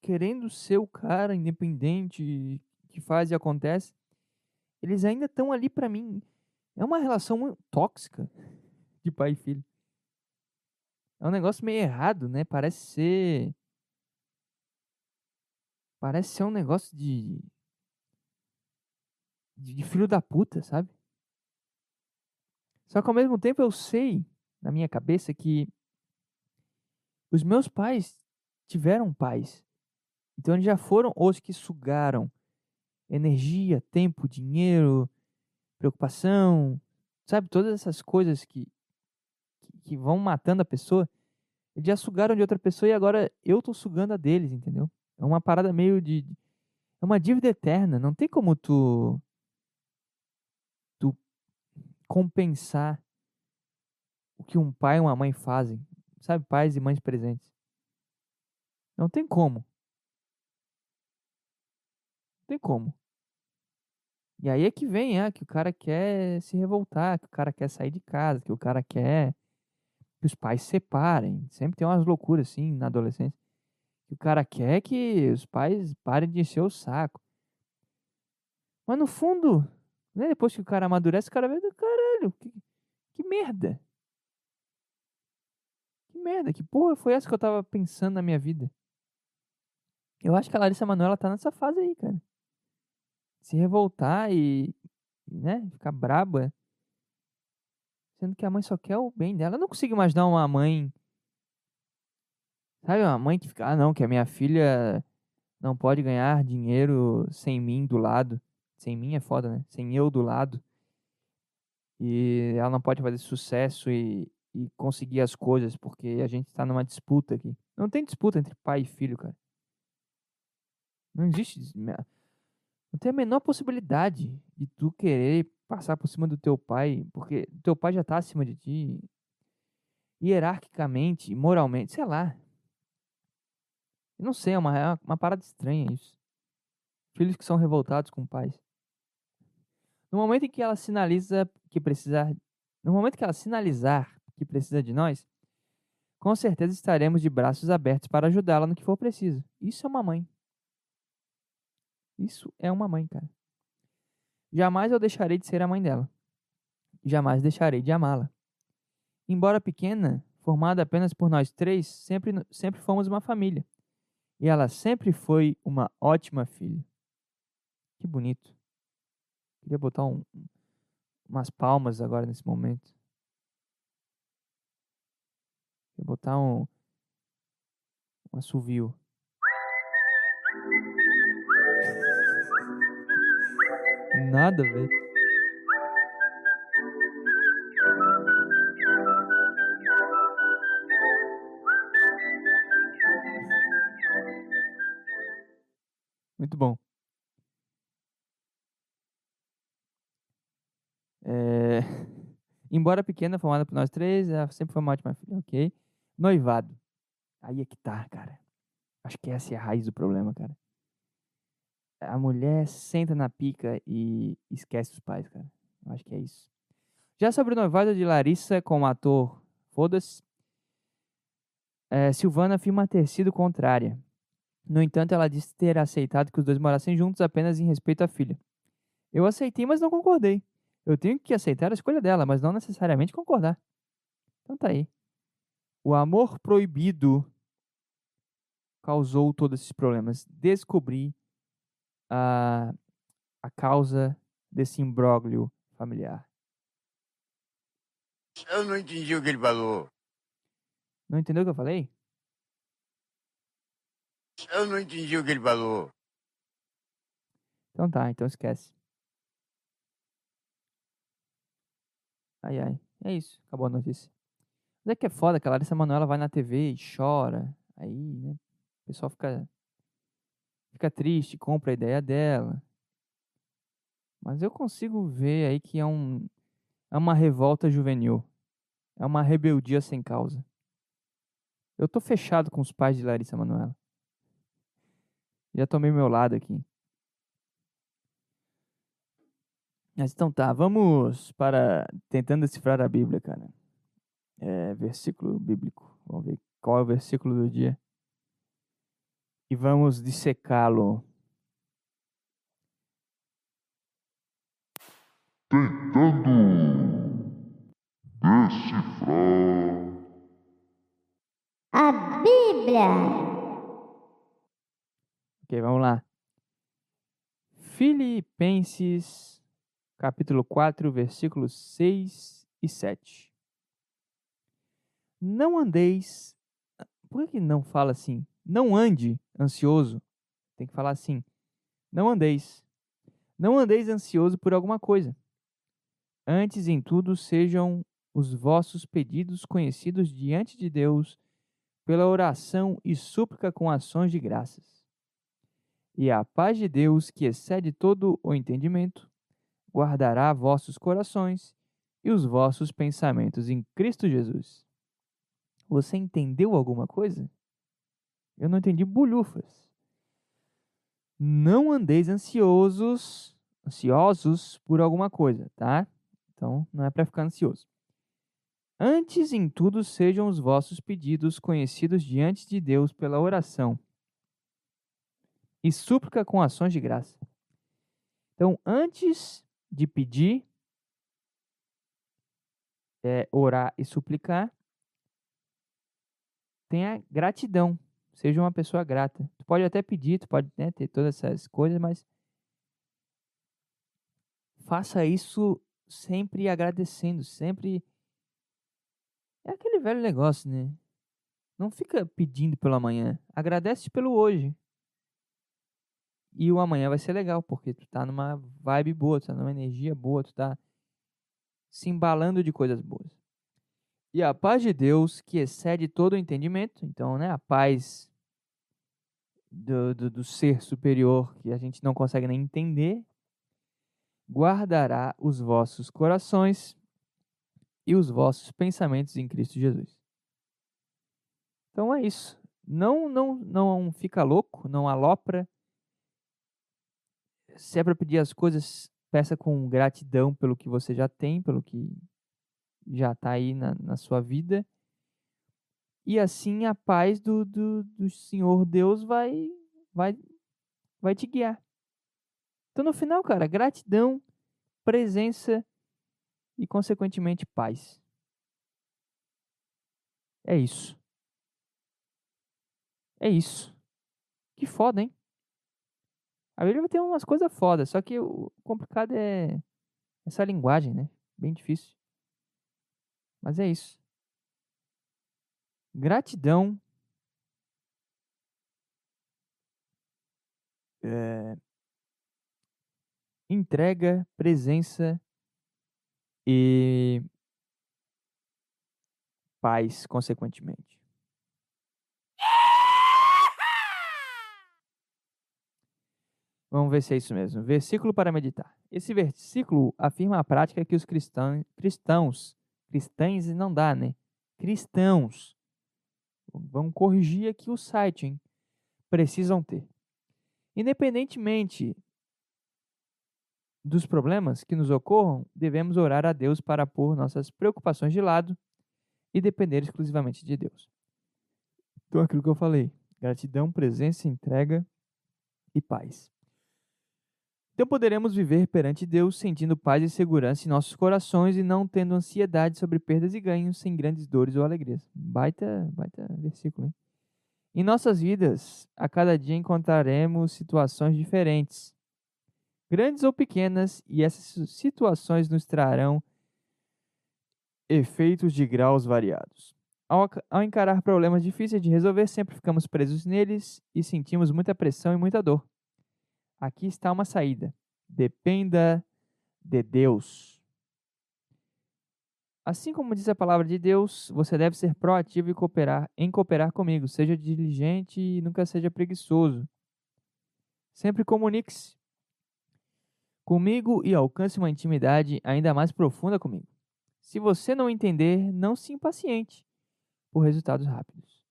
[SPEAKER 1] querendo ser o cara independente que faz e acontece, eles ainda estão ali para mim. É uma relação tóxica de pai e filho. É um negócio meio errado, né? Parece ser. Parece ser um negócio de. de filho da puta, sabe? Só que ao mesmo tempo eu sei, na minha cabeça, que os meus pais tiveram pais então eles já foram os que sugaram energia, tempo, dinheiro, preocupação, sabe? Todas essas coisas que, que vão matando a pessoa, eles já sugaram de outra pessoa e agora eu tô sugando a deles, entendeu? É uma parada meio de. É uma dívida eterna. Não tem como tu. Tu compensar o que um pai e uma mãe fazem. Sabe? Pais e mães presentes. Não tem como. Não tem como. E aí é que vem, é, que o cara quer se revoltar, que o cara quer sair de casa, que o cara quer que os pais se separem. Sempre tem umas loucuras assim na adolescência. Que o cara quer que os pais parem de encher o saco. Mas no fundo, né, depois que o cara amadurece, o cara vê caralho, que, que merda. Que merda, que porra foi essa que eu tava pensando na minha vida? Eu acho que a Larissa Manoela tá nessa fase aí, cara. Se revoltar e, né, ficar braba. Sendo que a mãe só quer o bem dela. Eu não consigo imaginar uma mãe. Sabe, uma mãe que fica, ah, não, que a minha filha não pode ganhar dinheiro sem mim do lado. Sem mim é foda, né? Sem eu do lado. E ela não pode fazer sucesso e, e conseguir as coisas porque a gente tá numa disputa aqui. Não tem disputa entre pai e filho, cara. Não existe. Não tem a menor possibilidade de tu querer passar por cima do teu pai, porque teu pai já tá acima de ti. Hierarquicamente, moralmente, sei lá. Não sei, é uma, é uma parada estranha isso. Filhos que são revoltados com pais. No momento em que ela sinaliza que precisar. No momento que ela sinalizar que precisa de nós, com certeza estaremos de braços abertos para ajudá-la no que for preciso. Isso é uma mãe. Isso é uma mãe, cara. Jamais eu deixarei de ser a mãe dela. Jamais deixarei de amá-la. Embora pequena, formada apenas por nós três, sempre, sempre fomos uma família. E ela sempre foi uma ótima filha. Que bonito. Queria botar um, umas palmas agora nesse momento. Queria botar um, um assovio. Nada, velho. Muito bom. É... Embora pequena, formada por nós três, ela sempre foi uma ótima filha, ok? Noivado. Aí é que tá, cara. Acho que essa é a raiz do problema, cara a mulher senta na pica e esquece os pais, cara. Eu acho que é isso. Já sobre o noivado de Larissa com o ator Foda-se, é, Silvana afirma ter sido contrária. No entanto, ela disse ter aceitado que os dois morassem juntos apenas em respeito à filha. Eu aceitei, mas não concordei. Eu tenho que aceitar a escolha dela, mas não necessariamente concordar. Então tá aí. O amor proibido causou todos esses problemas. Descobri a, a causa desse imbróglio familiar.
[SPEAKER 2] Eu não entendi o que ele falou.
[SPEAKER 1] Não entendeu o que eu falei?
[SPEAKER 2] Eu não entendi o que ele falou.
[SPEAKER 1] Então tá, então esquece. Ai, ai. É isso, acabou a notícia. Mas é que é foda que a Larissa Manoela vai na TV e chora. Aí, né? O pessoal fica fica triste, compra a ideia dela. Mas eu consigo ver aí que é, um, é uma revolta juvenil. É uma rebeldia sem causa. Eu tô fechado com os pais de Larissa Manoela. Já tomei meu lado aqui. Mas então tá, vamos para tentando decifrar a Bíblia, cara. É, versículo bíblico. Vamos ver qual é o versículo do dia e vamos dissecá-lo.
[SPEAKER 6] Tentando decifrar
[SPEAKER 7] a Bíblia.
[SPEAKER 1] Ok, vamos lá. Filipenses, capítulo 4, versículos 6 e 7. Não andeis. Por que não fala assim? Não ande ansioso. Tem que falar assim: não andeis. Não andeis ansioso por alguma coisa. Antes em tudo sejam os vossos pedidos conhecidos diante de Deus pela oração e súplica com ações de graças. E a paz de Deus, que excede todo o entendimento, guardará vossos corações e os vossos pensamentos em Cristo Jesus. Você entendeu alguma coisa? Eu não entendi bulhufas. Não andeis ansiosos, ansiosos por alguma coisa, tá? Então, não é para ficar ansioso. Antes em tudo sejam os vossos pedidos conhecidos diante de Deus pela oração e súplica com ações de graça. Então, antes de pedir, é, orar e suplicar, tenha gratidão. Seja uma pessoa grata. Tu pode até pedir, tu pode né, ter todas essas coisas, mas faça isso sempre agradecendo, sempre. É aquele velho negócio, né? Não fica pedindo pelo amanhã. Agradece pelo hoje. E o amanhã vai ser legal, porque tu tá numa vibe boa, tu tá numa energia boa, tu tá se embalando de coisas boas. E a paz de Deus, que excede todo o entendimento, então, né, a paz do, do, do ser superior que a gente não consegue nem entender, guardará os vossos corações e os vossos pensamentos em Cristo Jesus. Então é isso. Não, não, não fica louco, não alopra. Se é para pedir as coisas, peça com gratidão pelo que você já tem, pelo que já está aí na, na sua vida. E assim a paz do, do, do Senhor Deus vai, vai, vai te guiar. Então, no final, cara, gratidão, presença e, consequentemente, paz. É isso. É isso. Que foda, hein? A Bíblia ter umas coisas fodas, só que o complicado é essa linguagem, né? Bem difícil. Mas é isso. Gratidão. É, entrega, presença e paz, consequentemente. Vamos ver se é isso mesmo. Versículo para meditar. Esse versículo afirma a prática que os cristãos, cristãos, cristãs não dá, né? Cristãos, vamos corrigir aqui o site, hein? Precisam ter. Independentemente dos problemas que nos ocorram, devemos orar a Deus para pôr nossas preocupações de lado e depender exclusivamente de Deus. Então, aquilo que eu falei: gratidão, presença, entrega e paz. Então poderemos viver perante Deus sentindo paz e segurança em nossos corações e não tendo ansiedade sobre perdas e ganhos, sem grandes dores ou alegrias. Baita, baita versículo, hein? Em nossas vidas, a cada dia encontraremos situações diferentes, grandes ou pequenas, e essas situações nos trarão efeitos de graus variados. Ao, ao encarar problemas difíceis de resolver, sempre ficamos presos neles e sentimos muita pressão e muita dor. Aqui está uma saída. Dependa de Deus. Assim como diz a palavra de Deus, você deve ser proativo e cooperar, em cooperar comigo. Seja diligente e nunca seja preguiçoso. Sempre comunique-se comigo e alcance uma intimidade ainda mais profunda comigo. Se você não entender, não se impaciente por resultados rápidos.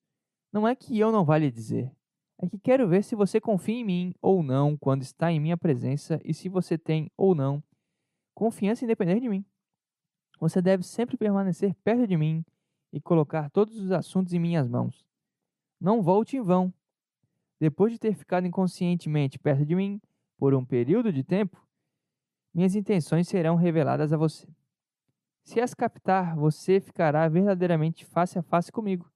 [SPEAKER 1] Não é que eu não vá lhe dizer, é que quero ver se você confia em mim ou não quando está em minha presença e se você tem ou não confiança em depender de mim. Você deve sempre permanecer perto de mim e colocar todos os assuntos em minhas mãos. Não volte em vão. Depois de ter ficado inconscientemente perto de mim por um período de tempo, minhas intenções serão reveladas a você. Se as captar, você ficará verdadeiramente face a face comigo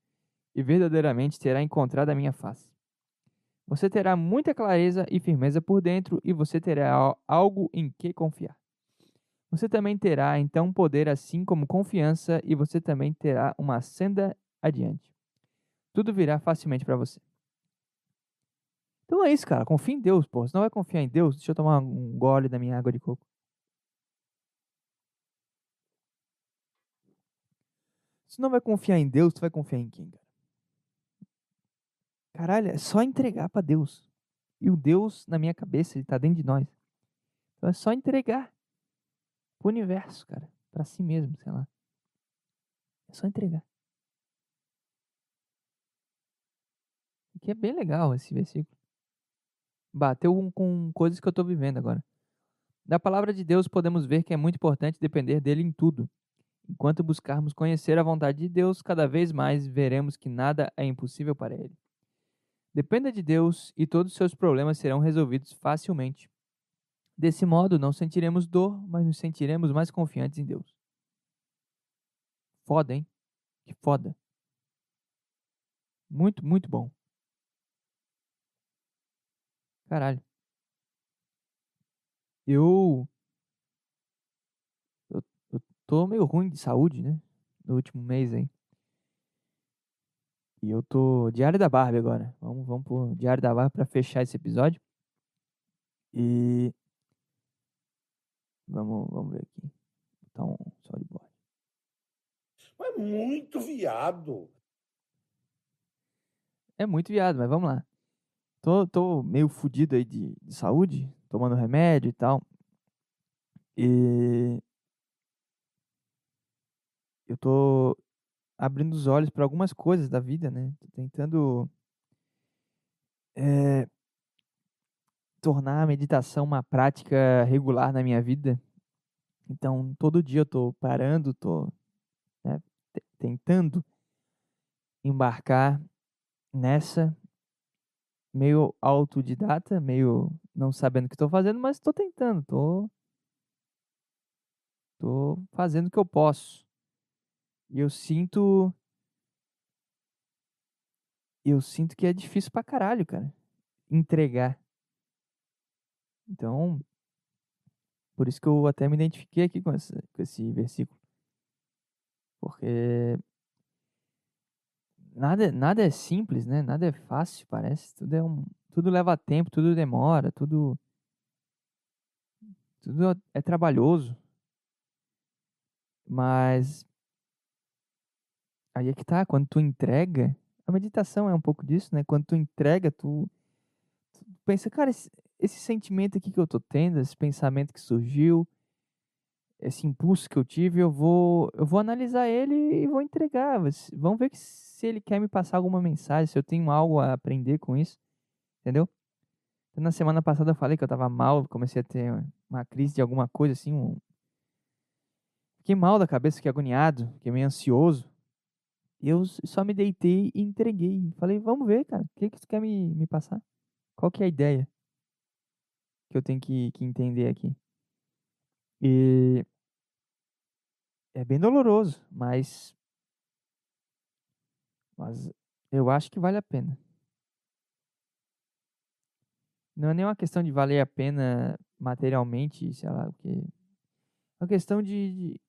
[SPEAKER 1] e verdadeiramente terá encontrado a minha face. Você terá muita clareza e firmeza por dentro e você terá algo em que confiar. Você também terá então poder assim como confiança e você também terá uma senda adiante. Tudo virá facilmente para você. Então é isso, cara. Confia em Deus, pô. Se não vai confiar em Deus, deixa eu tomar um gole da minha água de coco. Se não vai confiar em Deus, tu vai confiar em quem? Caralho, é só entregar pra Deus. E o Deus, na minha cabeça, ele tá dentro de nós. Então é só entregar pro universo, cara. Pra si mesmo, sei lá. É só entregar. Que é bem legal esse versículo. Bateu com, coisas que eu tô vivendo agora. Da palavra de Deus podemos ver que é muito importante depender dele em tudo. Enquanto buscarmos conhecer a vontade de Deus, cada vez mais veremos que nada é impossível para ele. Dependa de Deus e todos os seus problemas serão resolvidos facilmente. Desse modo, não sentiremos dor, mas nos sentiremos mais confiantes em Deus. Foda, hein? Que foda. Muito, muito bom. Caralho. Eu. Eu, eu tô meio ruim de saúde, né? No último mês aí. E eu tô. Diário da Barbie agora. Vamos, vamos pro Diário da Barbie pra fechar esse episódio. E. Vamos, vamos ver aqui. Botar um sol de board.
[SPEAKER 2] Mas muito viado.
[SPEAKER 1] É muito viado, mas vamos lá. Tô, tô meio fudido aí de, de saúde, tomando remédio e tal. E. Eu tô abrindo os olhos para algumas coisas da vida, né? Tô tentando é, tornar a meditação uma prática regular na minha vida. Então, todo dia eu tô parando, tô né, tentando embarcar nessa meio autodidata, meio não sabendo o que estou fazendo, mas estou tentando, tô tô fazendo o que eu posso. E eu sinto. Eu sinto que é difícil pra caralho, cara. Entregar. Então. Por isso que eu até me identifiquei aqui com esse, com esse versículo. Porque. Nada, nada é simples, né? Nada é fácil, parece. Tudo é um. Tudo leva tempo, tudo demora, tudo. Tudo é trabalhoso. Mas Aí é que tá, quando tu entrega, a meditação é um pouco disso, né? Quando tu entrega, tu, tu pensa, cara, esse, esse sentimento aqui que eu tô tendo, esse pensamento que surgiu, esse impulso que eu tive, eu vou, eu vou analisar ele e vou entregar. Vamos ver se ele quer me passar alguma mensagem, se eu tenho algo a aprender com isso, entendeu? Então, na semana passada eu falei que eu tava mal, comecei a ter uma crise de alguma coisa assim, um... fiquei mal da cabeça, fiquei agoniado, fiquei meio ansioso. Eu só me deitei e entreguei. Falei, vamos ver, cara. O que, que tu quer me, me passar? Qual que é a ideia que eu tenho que, que entender aqui? E é bem doloroso, mas mas eu acho que vale a pena. Não é nem uma questão de valer a pena materialmente, sei lá, porque é uma questão de, de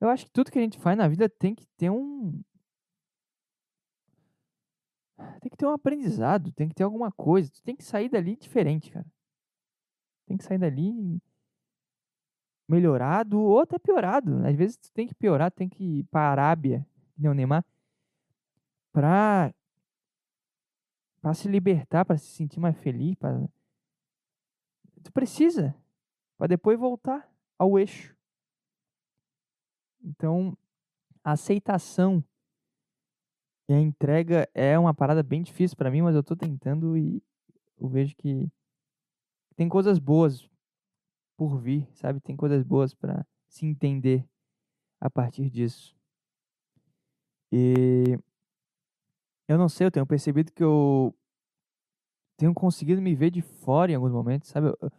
[SPEAKER 1] eu acho que tudo que a gente faz na vida tem que ter um. Tem que ter um aprendizado, tem que ter alguma coisa. Tu tem que sair dali diferente, cara. Tem que sair dali melhorado ou até piorado. Às vezes tu tem que piorar, tem que ir pra Arábia, nem o Neymar, pra, pra se libertar, pra se sentir mais feliz. Pra... Tu precisa, pra depois voltar ao eixo. Então, a aceitação e a entrega é uma parada bem difícil para mim, mas eu tô tentando e eu vejo que tem coisas boas por vir, sabe? Tem coisas boas para se entender a partir disso. E eu não sei, eu tenho percebido que eu tenho conseguido me ver de fora em alguns momentos, sabe? Eu,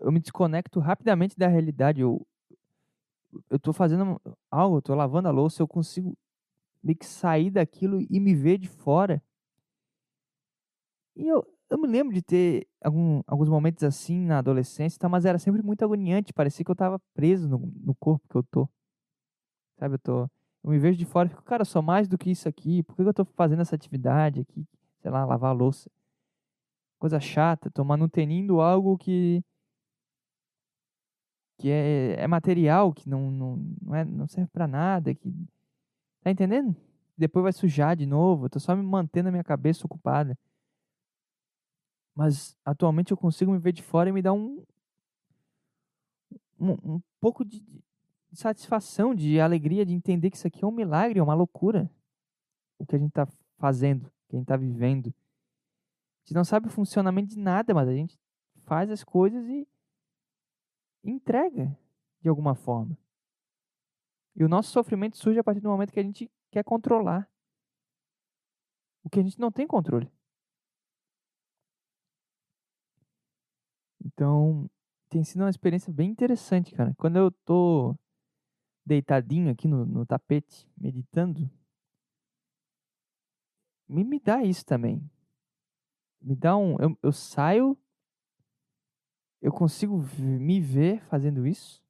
[SPEAKER 1] eu me desconecto rapidamente da realidade. Eu, eu tô fazendo algo, eu tô lavando a louça, eu consigo meio que sair daquilo e me ver de fora. E eu, eu me lembro de ter algum, alguns momentos assim na adolescência, tá, mas era sempre muito agoniante, parecia que eu tava preso no, no corpo que eu tô. Sabe, eu tô. Eu me vejo de fora e fico, cara, sou mais do que isso aqui, por que eu tô fazendo essa atividade aqui? Sei lá, lavar a louça. Coisa chata, tô manutenindo algo que que é, é material, que não, não, não, é, não serve para nada, que Tá entendendo? Depois vai sujar de novo. Eu tô só me mantendo a minha cabeça ocupada. Mas atualmente eu consigo me ver de fora e me dar um. Um, um pouco de, de satisfação, de alegria, de entender que isso aqui é um milagre, é uma loucura. O que a gente tá fazendo, o que a gente tá vivendo. A gente não sabe o funcionamento de nada, mas a gente faz as coisas e entrega de alguma forma. E o nosso sofrimento surge a partir do momento que a gente quer controlar o que a gente não tem controle. Então, tem sido uma experiência bem interessante, cara. Quando eu tô deitadinho aqui no, no tapete, meditando, me, me dá isso também. Me dá um. Eu, eu saio, eu consigo me ver fazendo isso.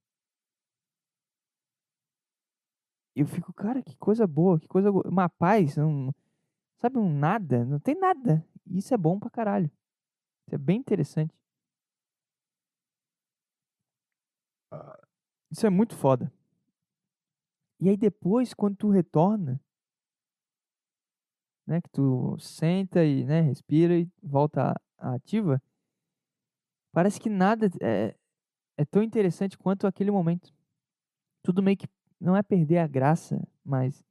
[SPEAKER 1] Eu fico, cara, que coisa boa, que coisa. Uma paz, um, sabe, um nada, não tem nada. Isso é bom pra caralho. Isso é bem interessante. Isso é muito foda. E aí depois, quando tu retorna, né, que tu senta e, né, respira e volta ativa, parece que nada é, é tão interessante quanto aquele momento. Tudo meio que não é perder a graça, mas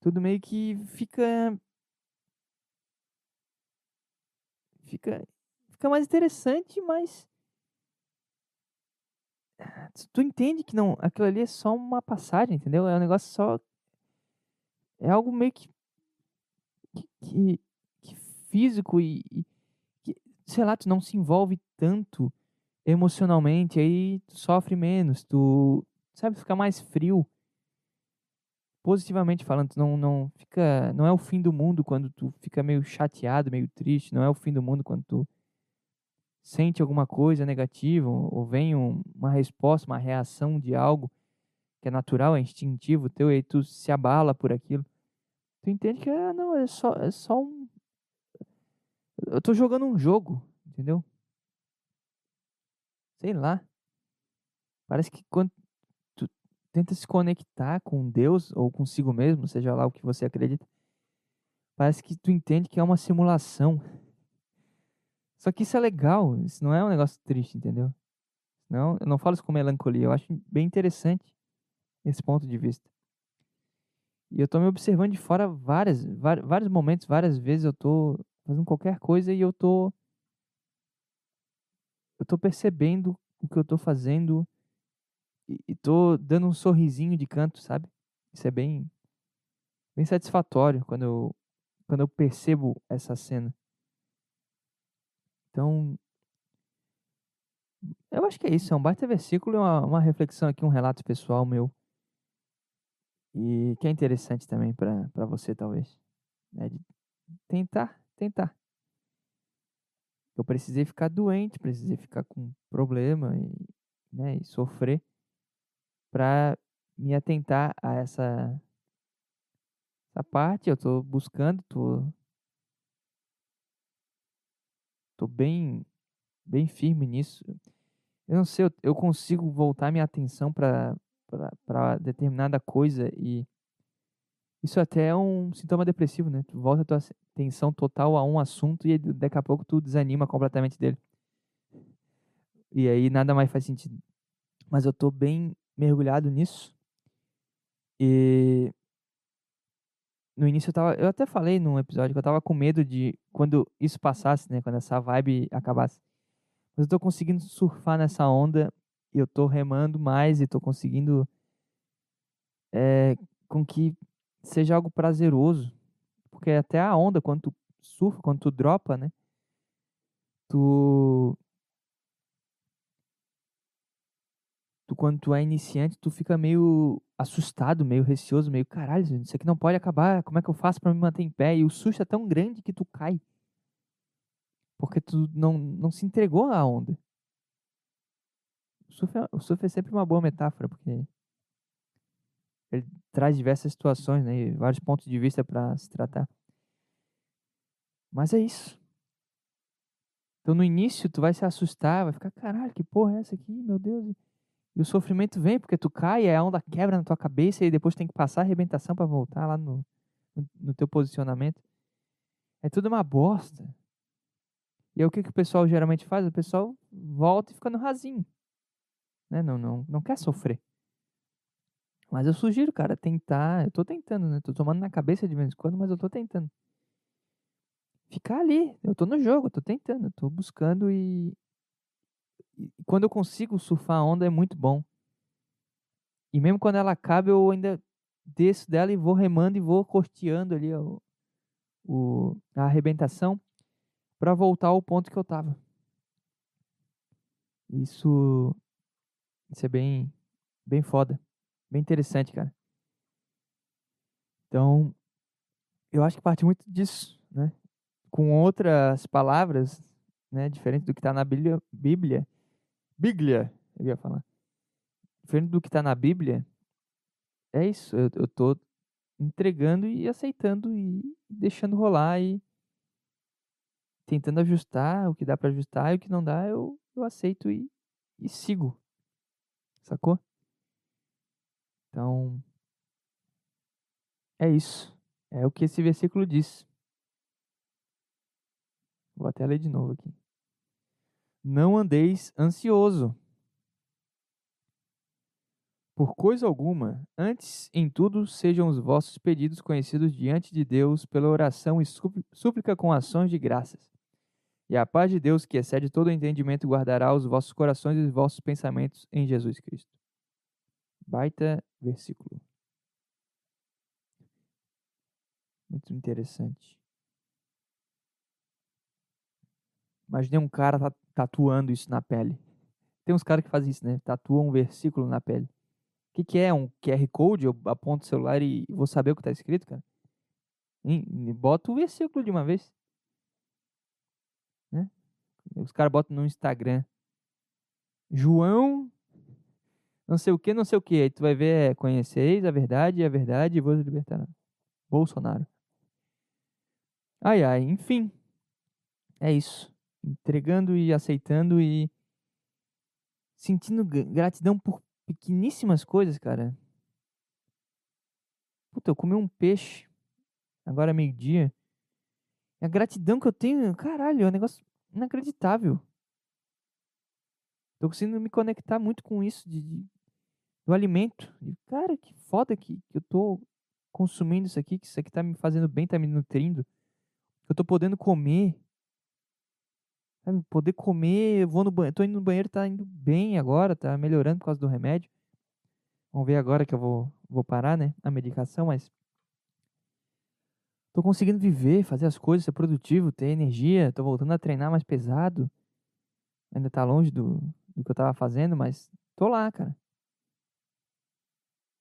[SPEAKER 1] tudo meio que fica fica fica mais interessante, mas tu entende que não, aquilo ali é só uma passagem, entendeu? É um negócio só é algo meio que que, que físico e, e sei lá, tu não se envolve tanto emocionalmente, aí tu sofre menos, tu sabe fica mais frio. Positivamente falando, tu não não fica, não é o fim do mundo quando tu fica meio chateado, meio triste, não é o fim do mundo quando tu sente alguma coisa negativa ou vem um, uma resposta, uma reação de algo que é natural, é instintivo teu, e aí tu se abala por aquilo. Tu entende que ah, não, é só, é só um. Eu tô jogando um jogo, entendeu? Sei lá. Parece que quando tu tenta se conectar com Deus ou consigo mesmo, seja lá o que você acredita, parece que tu entende que é uma simulação. Só que isso é legal, isso não é um negócio triste, entendeu? Não, eu não falo isso com melancolia, eu acho bem interessante esse ponto de vista. E eu tô me observando de fora várias, vários momentos, várias vezes eu tô fazendo qualquer coisa e eu tô eu tô percebendo o que eu tô fazendo e, e tô dando um sorrisinho de canto, sabe? Isso é bem bem satisfatório quando eu quando eu percebo essa cena. Então, eu acho que é isso, é um baita versículo uma, uma reflexão aqui, um relato pessoal meu. E que é interessante também para você, talvez. Né? De tentar, tentar. Eu precisei ficar doente, precisei ficar com problema e, né, e sofrer para me atentar a essa, essa parte. Eu estou buscando, estou Tô bem, bem firme nisso. Eu não sei, eu, eu consigo voltar minha atenção para determinada coisa e isso até é um sintoma depressivo, né? Tu volta a tua atenção total a um assunto e daqui a pouco tu desanima completamente dele. E aí nada mais faz sentido. Mas eu tô bem mergulhado nisso. E no início eu tava. Eu até falei num episódio que eu tava com medo de quando isso passasse, né? Quando essa vibe acabasse. Mas eu tô conseguindo surfar nessa onda e eu tô remando mais e tô conseguindo é, com que seja algo prazeroso. Porque até a onda, quando tu surfa, quando tu dropa, né? Tu tu quando tu é iniciante, tu fica meio assustado, meio receoso, meio caralho, isso aqui não pode acabar, como é que eu faço para me manter em pé? E o susto é tão grande que tu cai. Porque tu não, não se entregou à onda. O surf, é, o surf é sempre uma boa metáfora, porque ele traz diversas situações, né, e vários pontos de vista para se tratar. Mas é isso. Então no início tu vai se assustar, vai ficar, caralho, que porra é essa aqui, meu Deus? E o sofrimento vem porque tu cai, a onda quebra na tua cabeça e depois tem que passar a arrebentação para voltar lá no, no teu posicionamento. É tudo uma bosta. E aí o que, que o pessoal geralmente faz? O pessoal volta e fica no rasinho. Né? Não, não, não quer sofrer. Mas eu sugiro, cara, tentar. Eu tô tentando, né? Tô tomando na cabeça de vez em quando, mas eu tô tentando. Ficar ali. Eu tô no jogo, eu tô tentando, eu tô buscando e. e quando eu consigo surfar a onda é muito bom. E mesmo quando ela acaba, eu ainda desço dela e vou remando e vou corteando ali o, o, a arrebentação para voltar ao ponto que eu tava. Isso, isso é bem, bem foda. Bem interessante, cara. Então, eu acho que parte muito disso, né? Com outras palavras, né? Diferente do que está na Bíblia, Bíblia, Bíblia, eu ia falar. Diferente do que está na Bíblia, é isso. Eu, eu tô entregando e aceitando e deixando rolar e tentando ajustar o que dá para ajustar e o que não dá, eu, eu aceito e, e sigo. Sacou? Então, é isso. É o que esse versículo diz. Vou até ler de novo aqui. Não andeis ansioso por coisa alguma, antes em tudo sejam os vossos pedidos conhecidos diante de Deus pela oração e súplica com ações de graças. E a paz de Deus, que excede todo entendimento, guardará os vossos corações e os vossos pensamentos em Jesus Cristo. Baita versículo. Muito interessante. Imaginei um cara tatuando isso na pele. Tem uns caras que fazem isso, né? Tatuam um versículo na pele. O que, que é? Um QR Code? Eu aponto o celular e vou saber o que está escrito, cara? Bota o versículo de uma vez. Né? Os caras botam no Instagram. João não sei o que, não sei o que. Aí tu vai ver, é, conheceis a verdade e a verdade vos libertará. Bolsonaro. Ai, ai, enfim. É isso. Entregando e aceitando e sentindo gratidão por pequeníssimas coisas, cara. Puta, eu comi um peixe agora meio-dia. A gratidão que eu tenho, caralho, é um negócio inacreditável. Tô conseguindo me conectar muito com isso de, de do alimento. E, cara, que foda que, que eu tô consumindo isso aqui, que isso aqui tá me fazendo bem, tá me nutrindo. Eu tô podendo comer. Sabe, poder comer, eu vou no banheiro, tô indo no banheiro, tá indo bem agora, tá melhorando por causa do remédio. Vamos ver agora que eu vou, vou parar, né, a medicação, mas tô conseguindo viver, fazer as coisas, ser produtivo, ter energia, tô voltando a treinar mais pesado. Ainda tá longe do, do que eu tava fazendo, mas tô lá, cara.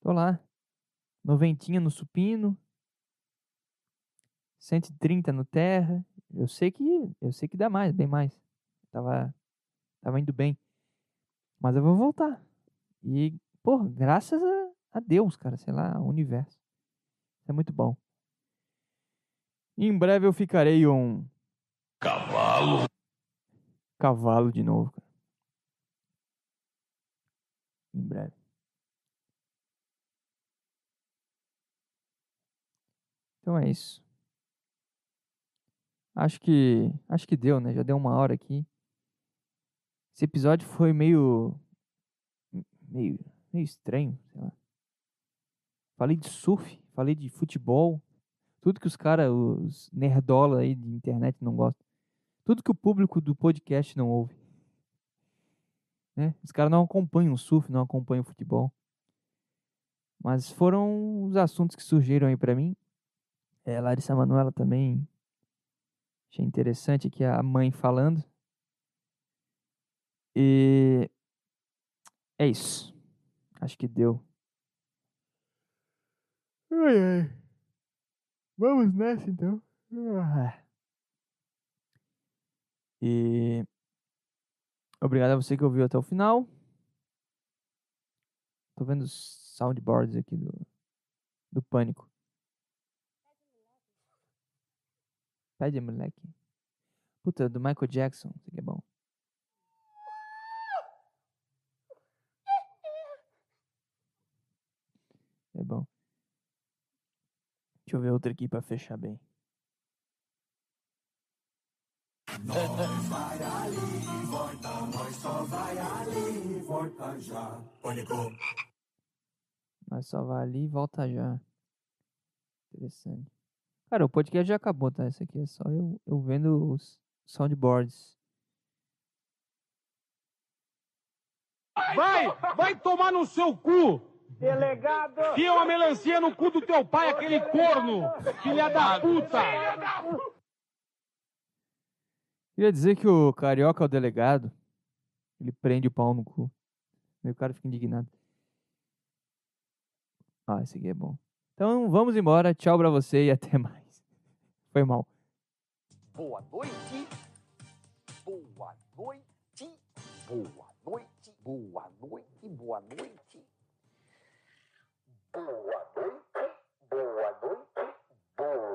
[SPEAKER 1] Tô lá. Noventinha no supino. 130 no terra. Eu sei que eu sei que dá mais, bem mais. Tava tava indo bem. Mas eu vou voltar. E, pô, graças a, a Deus, cara, sei lá, ao universo. É muito bom. Em breve eu ficarei um
[SPEAKER 2] cavalo.
[SPEAKER 1] Cavalo de novo, cara. Em breve. Então é isso. Acho que acho que deu, né? Já deu uma hora aqui. Esse episódio foi meio meio meio estranho, sei lá. Falei de surf, falei de futebol, tudo que os caras, os nerdola aí de internet não gostam. Tudo que o público do podcast não ouve. Né? Os caras não acompanham o surf, não acompanham o futebol. Mas foram os assuntos que surgiram aí para mim. É, Larissa Manoela também. Achei interessante aqui a mãe falando. E é isso. Acho que deu. Ai, ai. Vamos nessa então. Ah. E obrigado a você que ouviu até o final. Tô vendo os soundboards aqui do, do Pânico. Pede, moleque. Puta, do Michael Jackson. Isso aqui é bom. É bom. Deixa eu ver outra aqui pra fechar bem. Nós só vai ali e volta já. Interessante. Cara, o podcast já acabou, tá? Isso aqui é só eu, eu vendo os soundboards.
[SPEAKER 6] Vai, vai tomar no seu cu!
[SPEAKER 5] Delegado!
[SPEAKER 6] Fia uma melancia no cu do teu pai, aquele corno! Filha da puta!
[SPEAKER 1] Queria dizer que o carioca é o delegado. Ele prende o pau no cu. Aí o cara fica indignado. Ah, esse aqui é bom. Então vamos embora. Tchau pra você e até mais. Foi mal. Boa noite. Boa noite.
[SPEAKER 8] Boa noite. Boa noite. Boa noite. Boa noite. Boa noite. Boa noite.